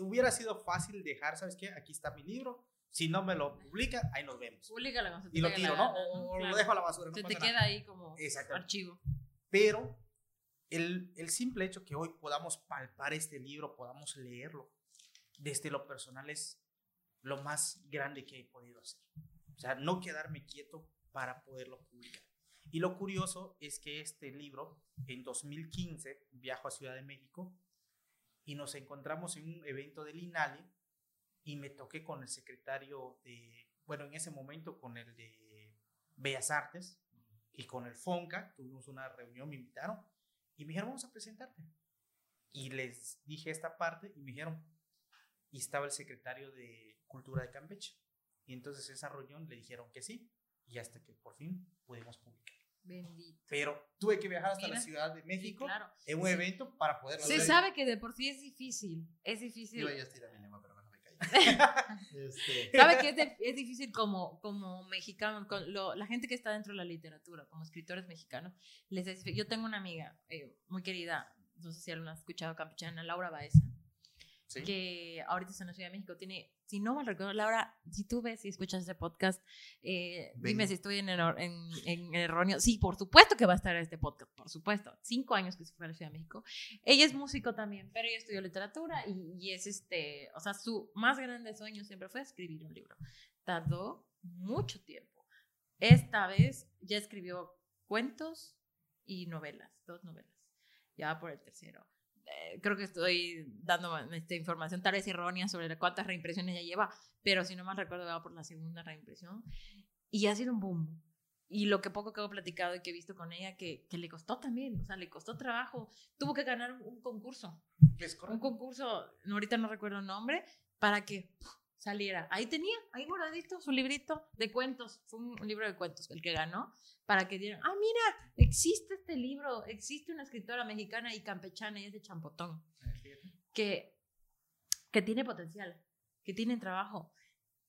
hubiera sido fácil dejar, ¿sabes qué? Aquí está mi libro. Si no me lo publica, ahí nos vemos. Públicala cuando te Y lo tiro, ¿no? O, Claro. lo dejo a la basura. no Se te nada. queda ahí como archivo. Pero el, el simple hecho que hoy podamos palpar este libro, podamos leerlo, desde lo personal es lo más grande que he podido hacer. O sea, no quedarme quieto para poderlo publicar. Y lo curioso es que este libro, en 2015, viajo a Ciudad de México y nos encontramos en un evento del INALI y me toqué con el secretario de, bueno, en ese momento con el de Bellas Artes y con el FONCA, tuvimos una reunión, me invitaron y me dijeron, vamos a presentarte. Y les dije esta parte y me dijeron, y estaba el secretario de Cultura de Campeche. Y entonces esa reunión le dijeron que sí, y hasta que por fin pudimos publicar. Bendito. Pero tuve que viajar hasta la Ciudad de Sí, México claro. en un Sí. evento para poder Se sabe que de por sí es difícil. Es difícil. Yo a estirar mi lengua, pero mejor me callo. Este, Sabe que es, de- es difícil como, como mexicano, con lo- la gente que está dentro de la literatura, como escritores mexicanos, les es. Yo tengo una amiga eh, muy querida, no sé si alguna ha escuchado campechana, Laura Baeza, ¿sí? que ahorita está en la Ciudad de México, tiene, si no mal recuerdo, Laura, si tú ves y escuchas ese podcast, eh, dime si estoy en, en, en erróneo. Sí, por supuesto que va a estar este podcast, por supuesto. Cinco años que se fue a la Ciudad de México. Ella es músico también, pero ella estudió literatura y, y es este, o sea, su más grande sueño siempre fue escribir un libro. Tardó mucho tiempo. Esta vez ya escribió cuentos y novelas, dos novelas. Ya va por el tercero. Eh, creo que estoy dando esta información tal vez errónea sobre cuántas reimpresiones ya lleva, pero si no mal recuerdo va por la segunda reimpresión. Y ha sido un boom. Y lo que poco que he platicado y que he visto con ella, que, que le costó también, o sea, le costó trabajo. Tuvo que ganar un, un concurso, Es un concurso, ahorita no recuerdo el nombre, para que. Saliera. Ahí tenía, ahí guardadito su librito de cuentos. Fue un, libro de cuentos el que ganó, para que dieran, ah, mira, existe este libro, existe una escritora mexicana y campechana y es de Champotón que, que tiene potencial, que tiene trabajo,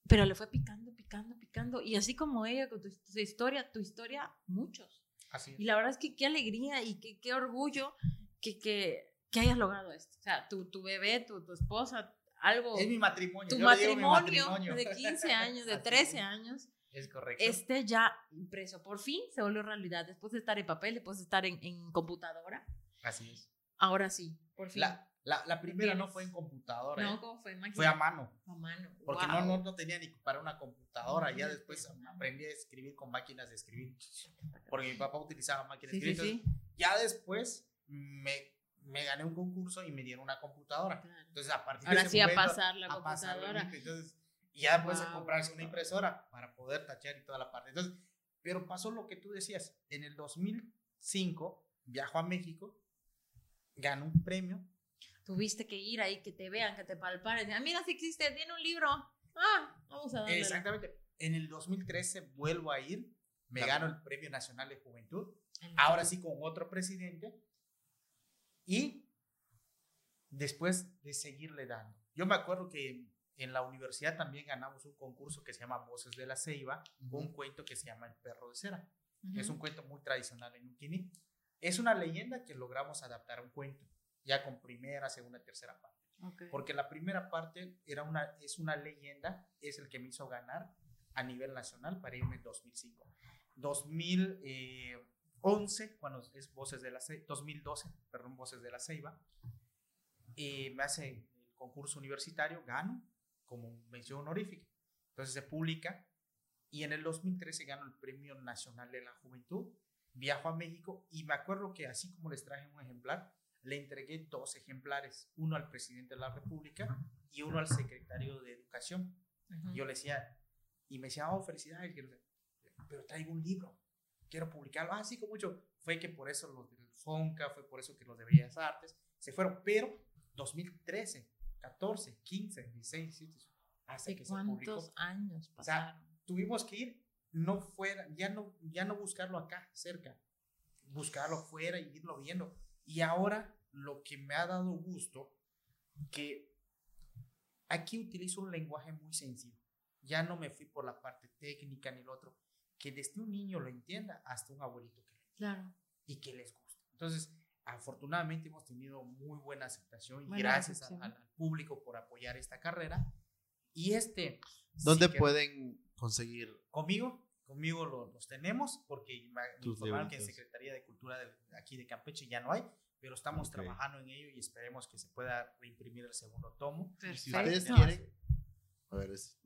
pero le fue picando, picando, picando. Y así como ella, con tu, tu historia, tu historia, muchos. Así. Y la verdad es que qué alegría y qué, qué orgullo que, que, que hayas logrado esto. O sea, tu, tu bebé, tu, tu esposa, algo, Es mi matrimonio. tu mi matrimonio, de 15 años, de Así 13 es. años, Es correcto. esté ya impreso. Por fin se volvió realidad. Después de estar en papel, después de estar en, en computadora. Así es. Ahora sí, por fin. La, la, la primera no fue en computadora, no, ¿eh? ¿cómo fue? Máquina. fue a mano. A mano. Porque Guau. no, no, no tenía ni para una computadora. Ya después no. aprendí a escribir con máquinas de escribir. Porque mi papá utilizaba máquinas Sí, de sí, escribir. sí. Entonces, Ya después me, me gané un concurso y me dieron una computadora. Claro. Entonces, a partir Ahora de ese sí a momento, pasar la a pasar la computadora. lista. Entonces, y ya después de Wow, comprarse wow, una impresora para poder tachar y toda la parte. Entonces, pero pasó lo que tú decías. En el 2005 viajo a México, gano un premio. Tuviste que ir ahí, que te vean, que te palparen. Ah, mira si existe, tiene un libro. Ah, vamos a darle. Exactamente. En el 2013 vuelvo a ir, me Claro. gano el Premio Nacional de Juventud. Ahora sí con otro presidente. Y después de seguirle dando. Yo me acuerdo que en la universidad también ganamos un concurso que se llama Voces de la Ceiba, con un cuento que se llama El perro de cera. Ujú. Es un cuento muy tradicional en Uquini. Es una leyenda que logramos adaptar a un cuento, ya con primera, segunda, tercera parte. Ok. Porque la primera parte era una, es una leyenda, es el que me hizo ganar a nivel nacional para irme en 2005. 2011, cuando es Voces de la Ceiba, 2012, perdón, Voces de la Ceiba, eh, me hace el concurso universitario, gano como mención honorífica. Entonces se publica y en el 2013 gano el Premio Nacional de la Juventud, viajo a México y me acuerdo que así como les traje un ejemplar, le entregué dos ejemplares, uno al presidente de la República y uno al secretario de Educación. Yo le decía, y me decía, oh, felicidades, pero traigo un libro, quiero publicarlo. Ah, sí, con mucho. Fue que por eso los del FONCA, fue por eso que los de Bellas Artes se fueron, pero 2013, 14, 15, 16, 17, hasta ¿De que se publicó cuántos años O sea, pasaron? tuvimos que ir, no fuera, ya no, ya no buscarlo acá, cerca, buscarlo fuera y irlo viendo. Y ahora lo que me ha dado gusto, que aquí utilizo un lenguaje muy sencillo. Ya no me fui por la parte técnica ni lo otro. Que desde un niño lo entienda hasta un abuelito que lo entienda Claro. y que les guste. Entonces, afortunadamente hemos tenido muy buena aceptación y Buena gracias a- al, al público por apoyar esta carrera. Y este... ¿Dónde sí que- pueden conseguir? Conmigo, conmigo lo- los tenemos porque me informaron que en. Secretaría de Cultura de aquí de Campeche ya no hay, pero estamos Ok. trabajando en ello y esperemos que se pueda reimprimir el segundo tomo. Si Para ustedes quieren. A ver, es.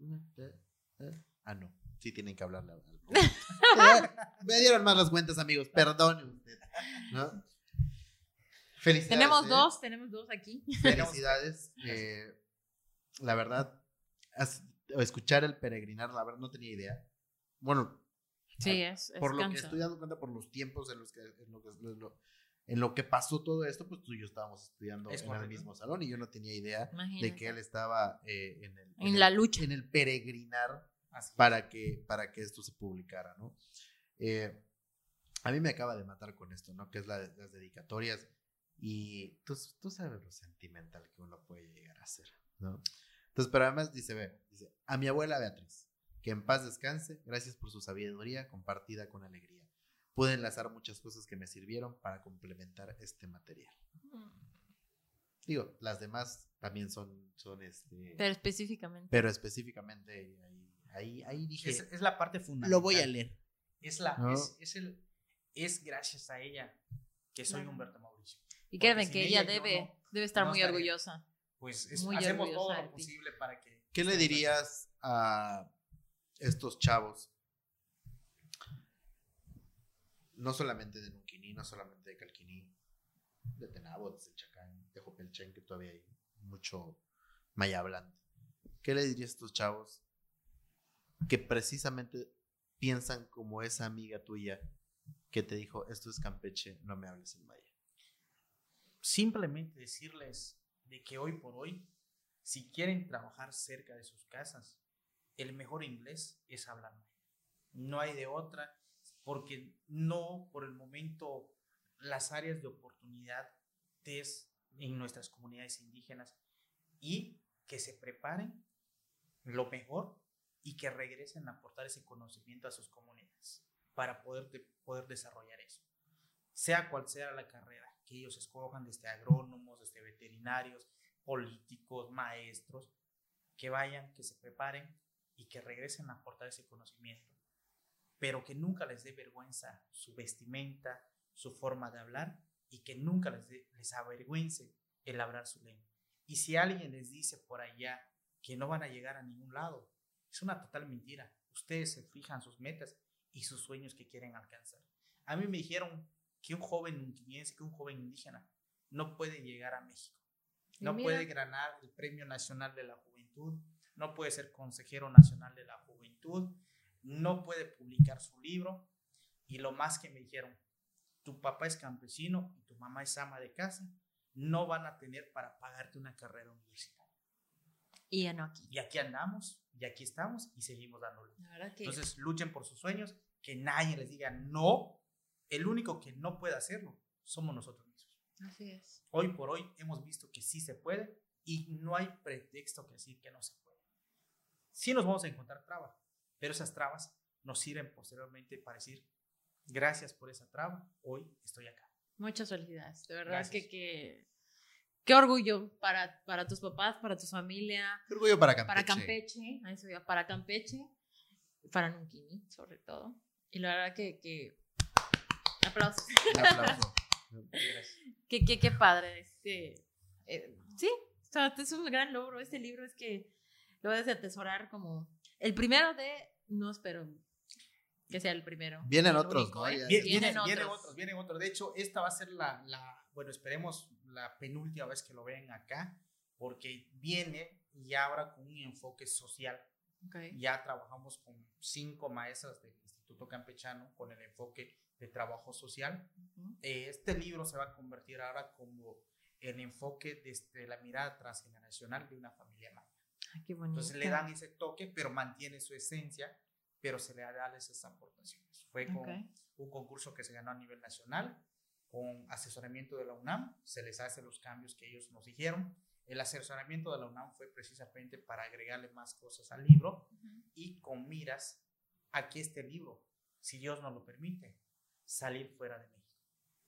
Ah, no. Sí, tienen que hablarle al. Me dieron más las cuentas, amigos. Perdone usted. ¿no? Felicidades. Tenemos ¿eh? dos, tenemos dos aquí. Felicidades. eh, la verdad, escuchar el peregrinar, la verdad no tenía idea. Bueno, Sí, es, es por lo que estoy dando cuenta por los tiempos en los que en lo que, en lo- en lo que pasó todo esto, pues tú y yo estábamos estudiando Es en el mismo salón y yo no tenía idea de que él estaba eh, en, el, En la lucha. en el peregrinar Así. para que, para que esto se publicara, ¿no? Eh, a mí me acaba de matar con esto, ¿no? Que es la, las dedicatorias y tú, tú sabes lo sentimental que uno puede llegar a ser, ¿no? Entonces, pero además dice, ve, dice, a mi abuela Beatriz, que en paz descanse, gracias por su sabiduría compartida con alegría. Pude enlazar muchas cosas que me sirvieron para complementar este material. Digo, las demás también son, son este, Pero específicamente. pero específicamente ahí, ahí, ahí dije, Es, es la parte fundamental. lo voy a leer. Es, la, ¿No? es, es el, es gracias a ella que soy Claro. Humberto Mauricio. y créeme sin que ella debe, no- debe estar no muy estaría. orgullosa. Pues es- Muy hacemos orgullosa todo lo posible para que... ¿Qué le dirías a estos chavos? No solamente de Nunquini, no solamente de Calquiní, de Tenabo, de Chacán, de Jopelchen, que todavía hay mucho maya hablante. ¿Qué le dirías a estos chavos que precisamente piensan como esa amiga tuya que te dijo, esto es Campeche, no me hables en maya? simplemente decirles de que hoy por hoy, si quieren trabajar cerca de sus casas, el mejor inglés es hablar maya. No hay de otra, porque no por el momento las áreas de oportunidad es en nuestras comunidades indígenas y que se preparen lo mejor y que regresen a aportar ese conocimiento a sus comunidades para poder, de- poder desarrollar eso. Sea cual sea la carrera que ellos escojan, desde agrónomos, desde veterinarios, políticos, maestros, que vayan, que se preparen y que regresen a aportar ese conocimiento, pero que nunca les dé vergüenza su vestimenta, su forma de hablar y que nunca les, dé- les avergüence el hablar su lengua. Y si alguien les dice por allá que no van a llegar a ningún lado, es una total mentira. Ustedes se fijan sus metas y sus sueños que quieren alcanzar. A mí me dijeron que un joven unquiniense, que un joven indígena no puede llegar a México. No puede ganar el Premio Nacional de la Juventud, no puede ser consejero nacional de la juventud, no puede publicar su libro. Y lo más que me dijeron, tu papá es campesino y tu mamá es ama de casa, no van a tener para pagarte una carrera universitaria. Y ya no aquí. Y aquí andamos, y aquí estamos y seguimos dándole. Que Entonces luchen por sus sueños, que nadie les diga no. El único que no puede hacerlo somos nosotros mismos. así es. Hoy por hoy hemos visto que sí se puede y no hay pretexto que decir que no se puede. Sí nos vamos a encontrar trabas, pero esas trabas nos sirven posteriormente para decir gracias por esa traba, hoy estoy acá. Muchas felicidades. De verdad Gracias. que, que qué orgullo para, para tus papás, para tu familia, Qué orgullo para Campeche. para Campeche, eso para Campeche, para Nunquini, sobre todo. Y la verdad que, que aplausos. Un aplauso. Qué, qué, qué padre. Este, eh, sí, o sea, este es un gran logro. Este libro es que lo debes de atesorar como el primero de, no espero que sea el primero. Vienen el otros, único, ¿no? ¿eh? Vienen, Vienen otros. otros, vienen otros. De hecho, esta va a ser la, la, bueno, esperemos la penúltima vez que lo vean acá, porque viene y ahora con un enfoque social. Ok. Ya trabajamos con cinco maestras del Instituto Campechano con el enfoque de trabajo social. Ujú. Eh, Este libro se va a convertir ahora como el enfoque desde la mirada transgeneracional de una familia maya. Ay, qué. Entonces le dan ese toque, pero mantiene su esencia, pero se le da esas aportaciones. Fue con Ok. un concurso que se ganó a nivel nacional, con asesoramiento de la UNAM, se les hace los cambios que ellos nos dijeron. El asesoramiento de la UNAM fue precisamente para agregarle más cosas al libro Ujú. y con miras a que este libro, si Dios nos lo permite, salir fuera de México.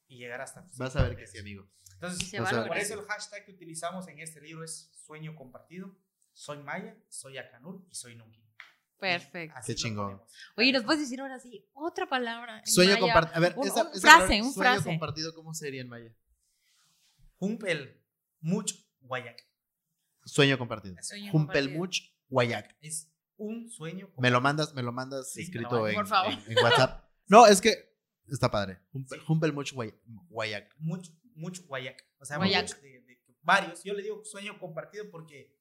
y llegar hasta... Vas a ver que sí, amigo. Entonces, Se va a por eso el hashtag que utilizamos en este libro es sueño compartido. Soy Maya, soy Acanul y soy Nunki. Perfecto. Así Qué chingón. Oye, ¿nos puedes decir ahora sí otra palabra? en Sueño compartido. A ver, Un- esa, un esa frase, palabra, un sueño frase. compartido, ¿cómo sería en maya? Humpel, much, guayac. Sueño compartido. Sueño Jumpel compartido. much guayac. Es un sueño Me lo mandas, me lo mandas Sí, escrito lo en, Por favor. en- en WhatsApp. No, es que está padre. Jumpel, Jumpel much guay- guayac. mucho, mucho guayac. O sea, Guayac. de, de- varios. Yo le digo sueño compartido porque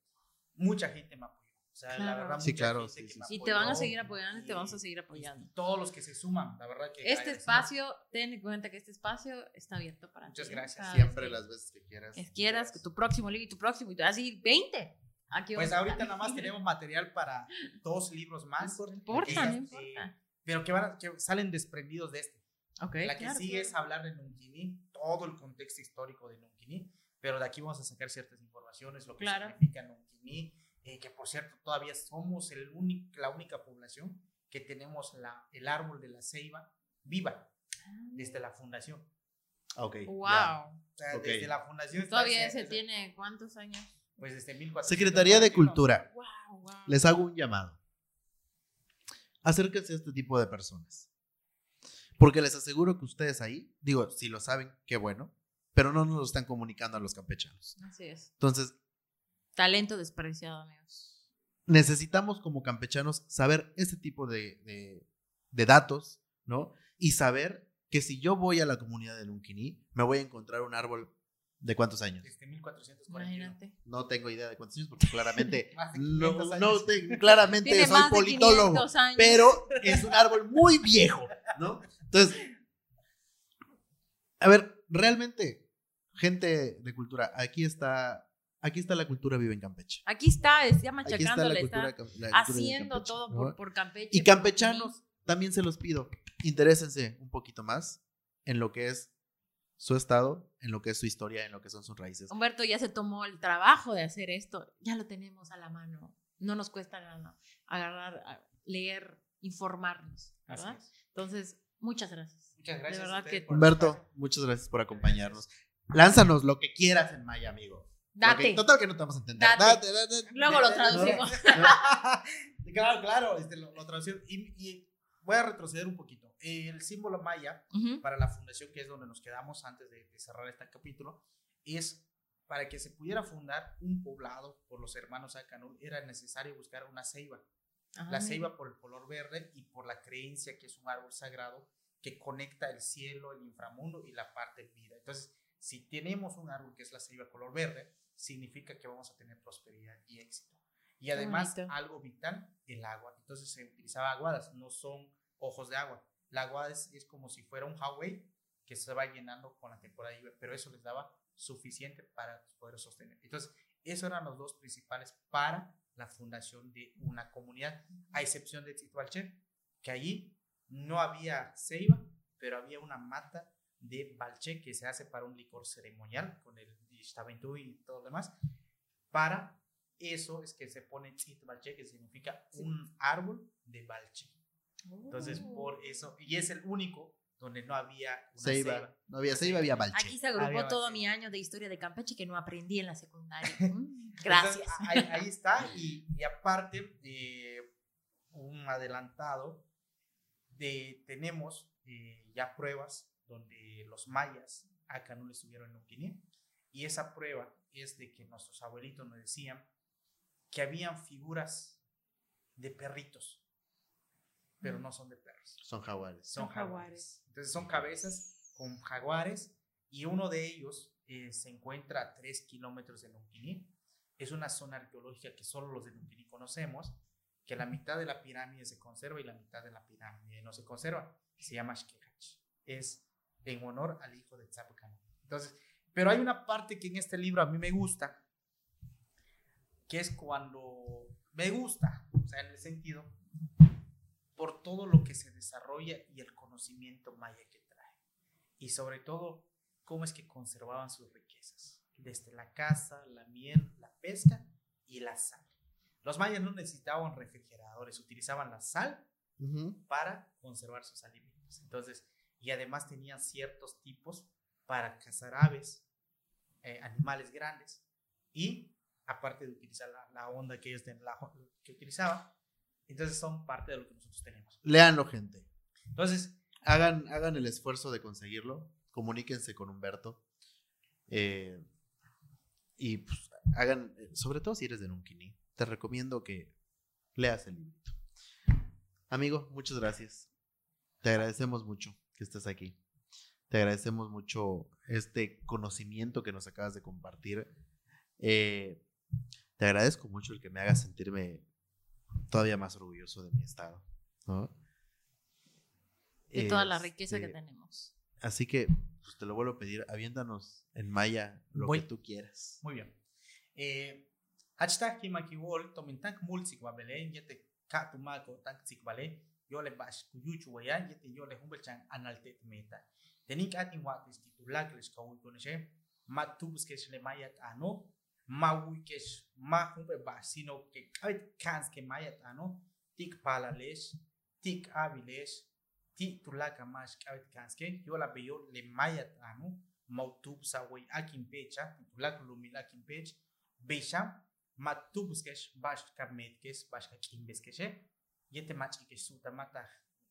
mucha gente me apoyó. O sea, la Claro. verdad, Sí, claro, sí, sí, sí. Y te van a seguir apoyando y te vamos a seguir apoyando. Todos los que se suman, la verdad que. Este espacio, ten en cuenta que este espacio está abierto para Muchas ti. gracias. Cada Siempre las veces que quieras. es- quieras, que tu próximo libro y tu próximo, y así 20. Aquí Pues ahorita nada más tenemos material para dos libros más. No importa, que no importa. Pero que, van a- que salen desprendidos de este. Ok, La que claro, sigue claro. es hablar de Nunquini, todo el contexto histórico de Nunquini, pero de aquí vamos a sacar ciertas informaciones, lo que Claro. significa Nunquini, eh, que por cierto todavía somos el único, la única población que tenemos la, el árbol de la ceiba viva desde la fundación. Ok. Wow. ya. O sea, Ok. desde la fundación. Todavía se tiene cuántos años? Pues desde 1441. Secretaría de Cultura. Wow, wow. Les hago un llamado. Acérquense a este tipo de personas. Porque les aseguro que ustedes ahí, digo, si lo saben, qué bueno, pero no nos lo están comunicando a los campechanos. Así es. Entonces, Talento despreciado, amigos. necesitamos como campechanos saber ese tipo de, de- de datos, ¿no? Y saber que si yo voy a la comunidad de Lunquini, me voy a encontrar un árbol de cuántos años. Desde 1441. Imagínate. No tengo idea de cuántos años, porque claramente Más de no, 500 no años. te- claramente Tiene soy más de politólogo. 500 años. pero es un árbol muy viejo, ¿no? Entonces, a ver, realmente, gente de cultura, aquí está, aquí está la cultura viva en Campeche. Aquí está, está Aquí está la machacándole, cultura, está cultura haciendo Campeche, todo ¿no? por, por Campeche. Y campechanos, también se los pido, interésense un poquito más en lo que es su estado, en lo que es su historia, en lo que son sus raíces. Humberto ya se tomó el trabajo de hacer esto, ya lo tenemos a la mano. No nos cuesta nada agarrar, leer, informarnos, ¿verdad? es. Entonces, muchas gracias. Muchas gracias. De verdad que- Humberto, muchas gracias por acompañarnos. Lánzanos lo que quieras en Maya, amigo. Date. total que no te vamos a entender. Date. Date, date. Luego lo traducimos. claro, claro, este, lo, lo traducieron. Y, y voy a retroceder un poquito. El símbolo maya Ujú. para la fundación, que es donde nos quedamos antes de, de cerrar este capítulo, es para que se pudiera fundar un poblado por los hermanos Acanul, era necesario buscar una ceiba. Ah, La ceiba por el color verde y por la creencia que es un árbol sagrado que conecta el cielo, el inframundo y la parte vida. Entonces, si tenemos un árbol que es la ceiba color verde, significa que vamos a tener prosperidad y éxito. Y además, algo vital, el agua. Entonces se utilizaba aguadas, no son ojos de agua. La aguada es, es como si fuera un highway que se va llenando con la temporada de lluvia, pero eso les daba suficiente para poder sostener. Entonces, esos eran los dos principales para la fundación de una comunidad, a excepción de Titualche, que allí no había ceiba, pero había una mata de balché que se hace para un licor ceremonial con el Ixtaventú y todo lo demás. Para eso es que se pone Tzitbalché, que significa un árbol de balché. Entonces, Oh. por eso, y es el único donde no había una Ceiba. ceiba. No había Ceiba, había Balche. Aquí se agrupó Había todo bastante. mi año de historia de Campeche que no aprendí en la secundaria. Mm, Gracias. Entonces, ahí, ahí está. Y, y aparte, eh, un adelantado, de, tenemos eh, ya pruebas donde los mayas acá no estuvieron en Uquiní. Y esa prueba es de que nuestros abuelitos nos decían que habían figuras de perritos, pero no son de perros Son jaguares. son Son jaguares. jaguares. Entonces son cabezas con jaguares y uno de ellos eh, se encuentra a 3 kilómetros de Nunquini. Es una zona arqueológica que solo los de Nunquini conocemos, que la mitad de la pirámide se conserva y la mitad de la pirámide no se conserva. Se llama Xquecach. Es en honor al hijo de Tzapocano. Entonces, pero hay una parte que en este libro a mí me gusta, que es cuando me gusta, o sea, en el sentido, por todo lo que se desarrolla y el conocimiento maya que trae. Y sobre todo, cómo es que conservaban sus riquezas, desde la caza, la miel, la pesca y la sal. Los mayas no necesitaban refrigeradores, utilizaban la sal para conservar sus alimentos. Entonces, y además tenían ciertos tipos para cazar aves, eh, animales grandes y aparte de utilizar la, la onda que ellos ten- la, que utilizaban, entonces son parte de lo que nosotros tenemos. Léanlo, gente. Entonces, Hagan, hagan el esfuerzo de conseguirlo. Comuníquense con Humberto. Eh, y pues, hagan, sobre todo si eres de Nunkini, te recomiendo que leas el libro. Amigo, muchas gracias. Te agradecemos mucho que estés aquí. Te agradecemos mucho este conocimiento que nos acabas de compartir. Eh, te agradezco mucho el que me hagas sentirme todavía más orgulloso de mi estado. ¿no? De toda la riqueza que Este, tenemos. Así que pues, te lo vuelvo a pedir, aviéntanos en maya lo Voy. que tú quieras. muy bien. Eh, hashtag Kimakiwol, tomin tank mulsik wabele, yete katumako tank sik wale, yo le bash kuyuchu waya, yete yo le humbelchan analtet meta. Δεν είναι κάτι που άκρης και τουλάχιστον σκόβουν τον εσέ, μα τούπους και σε μάγια τάνο, μα ούκες, μα χούμπε βασίνο και κάτι κάνεις και μάγια τάνο, τι κπάλα λες, τι κάβι λες, τι τουλάχιστον μας κάτι κάνεις και και όλα πιο λε μάγια τάνο, μα τούπους αγωγή άκην πέτσα, τουλάχιστον λουμίλα άκην πέτσα, πέτσα, μα τούπους και σπάσκα καμέτικες, σπάσκα κύμπες και σε, γιατί μάτσι και σούτα μάτα,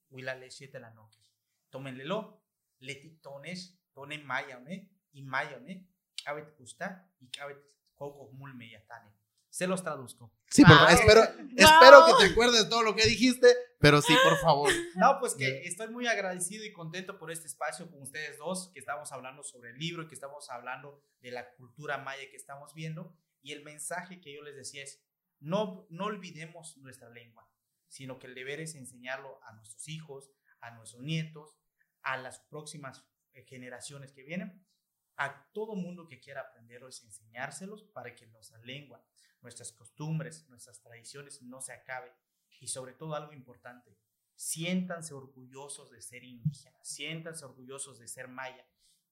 ουλα λες, γιατί λανόκες. Το μελελό, tomen lelo leti tones tonen maya ne y maya ne kabet gusta y kabet coco mul me yatane se los traduzco. Sí, por favor, espero, espero que te acuerdes de todo lo que dijiste, pero sí, por favor. No, pues que estoy muy agradecido y contento por este espacio con ustedes dos, que estamos hablando sobre el libro, que estamos hablando de la cultura maya que estamos viendo. Y el mensaje que yo les decía es, no, no olvidemos nuestra lengua, sino que el deber es enseñarlo a nuestros hijos, a nuestros nietos, a las próximas eh, generaciones que vienen. A todo mundo que quiera aprenderlo es enseñárselos para que nuestra lengua, nuestras costumbres, nuestras tradiciones no se acaben. Y sobre todo algo importante, siéntanse orgullosos de ser indígenas, siéntanse orgullosos de ser maya,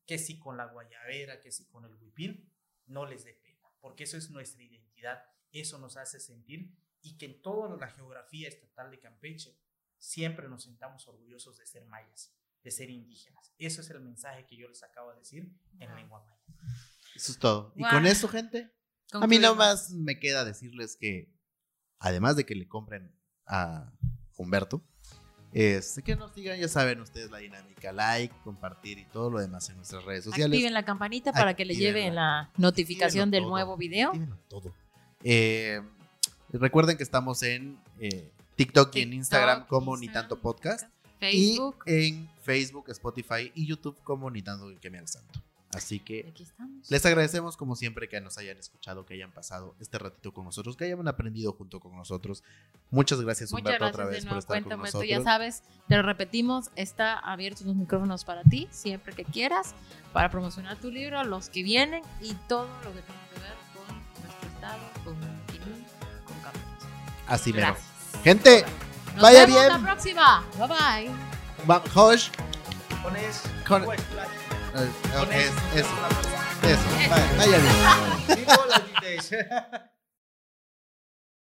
que si con la guayabera, que si con el huipil, no les dé pena, porque eso es nuestra identidad, eso nos hace sentir y que en toda la geografía estatal de Campeche siempre nos sentamos orgullosos de ser mayas, de ser indígenas. Eso es el mensaje que yo les acabo de decir en lengua maya. Eso es todo. Y con eso, gente, a mí nada más me queda decirles que, además de que le compren a Humberto, este, que nos digan, ya saben ustedes la dinámica, like, compartir y todo lo demás en nuestras redes sociales. Activen la campanita para que le lleve la notificación del todo. nuevo video. Todo. Eh, recuerden que estamos en eh, TikTok y en Instagram como Ni Tanto Podcast. Facebook. Y en Facebook, Spotify y YouTube como Ni Tanto que me al santo. Así que Aquí estamos. les agradecemos como siempre que nos hayan escuchado, que hayan pasado este ratito con nosotros, que hayan aprendido junto con nosotros. Muchas gracias, Muchas Humberto, gracias otra vez por estar con Cuéntame, tú nosotros. ya sabes, te lo repetimos, está abiertos los micrófonos para ti, siempre que quieras, para promocionar tu libro, los que vienen y todo lo que tenga que ver con nuestro estado, con Quilín, con Campeche. Así mero. Gracias. Nos vaya vemos bien. la próxima. Bye bye. va- Josh, Con eso, Con- pues, la- eh, con es- eso, eso, eso, vaya- vaya bien.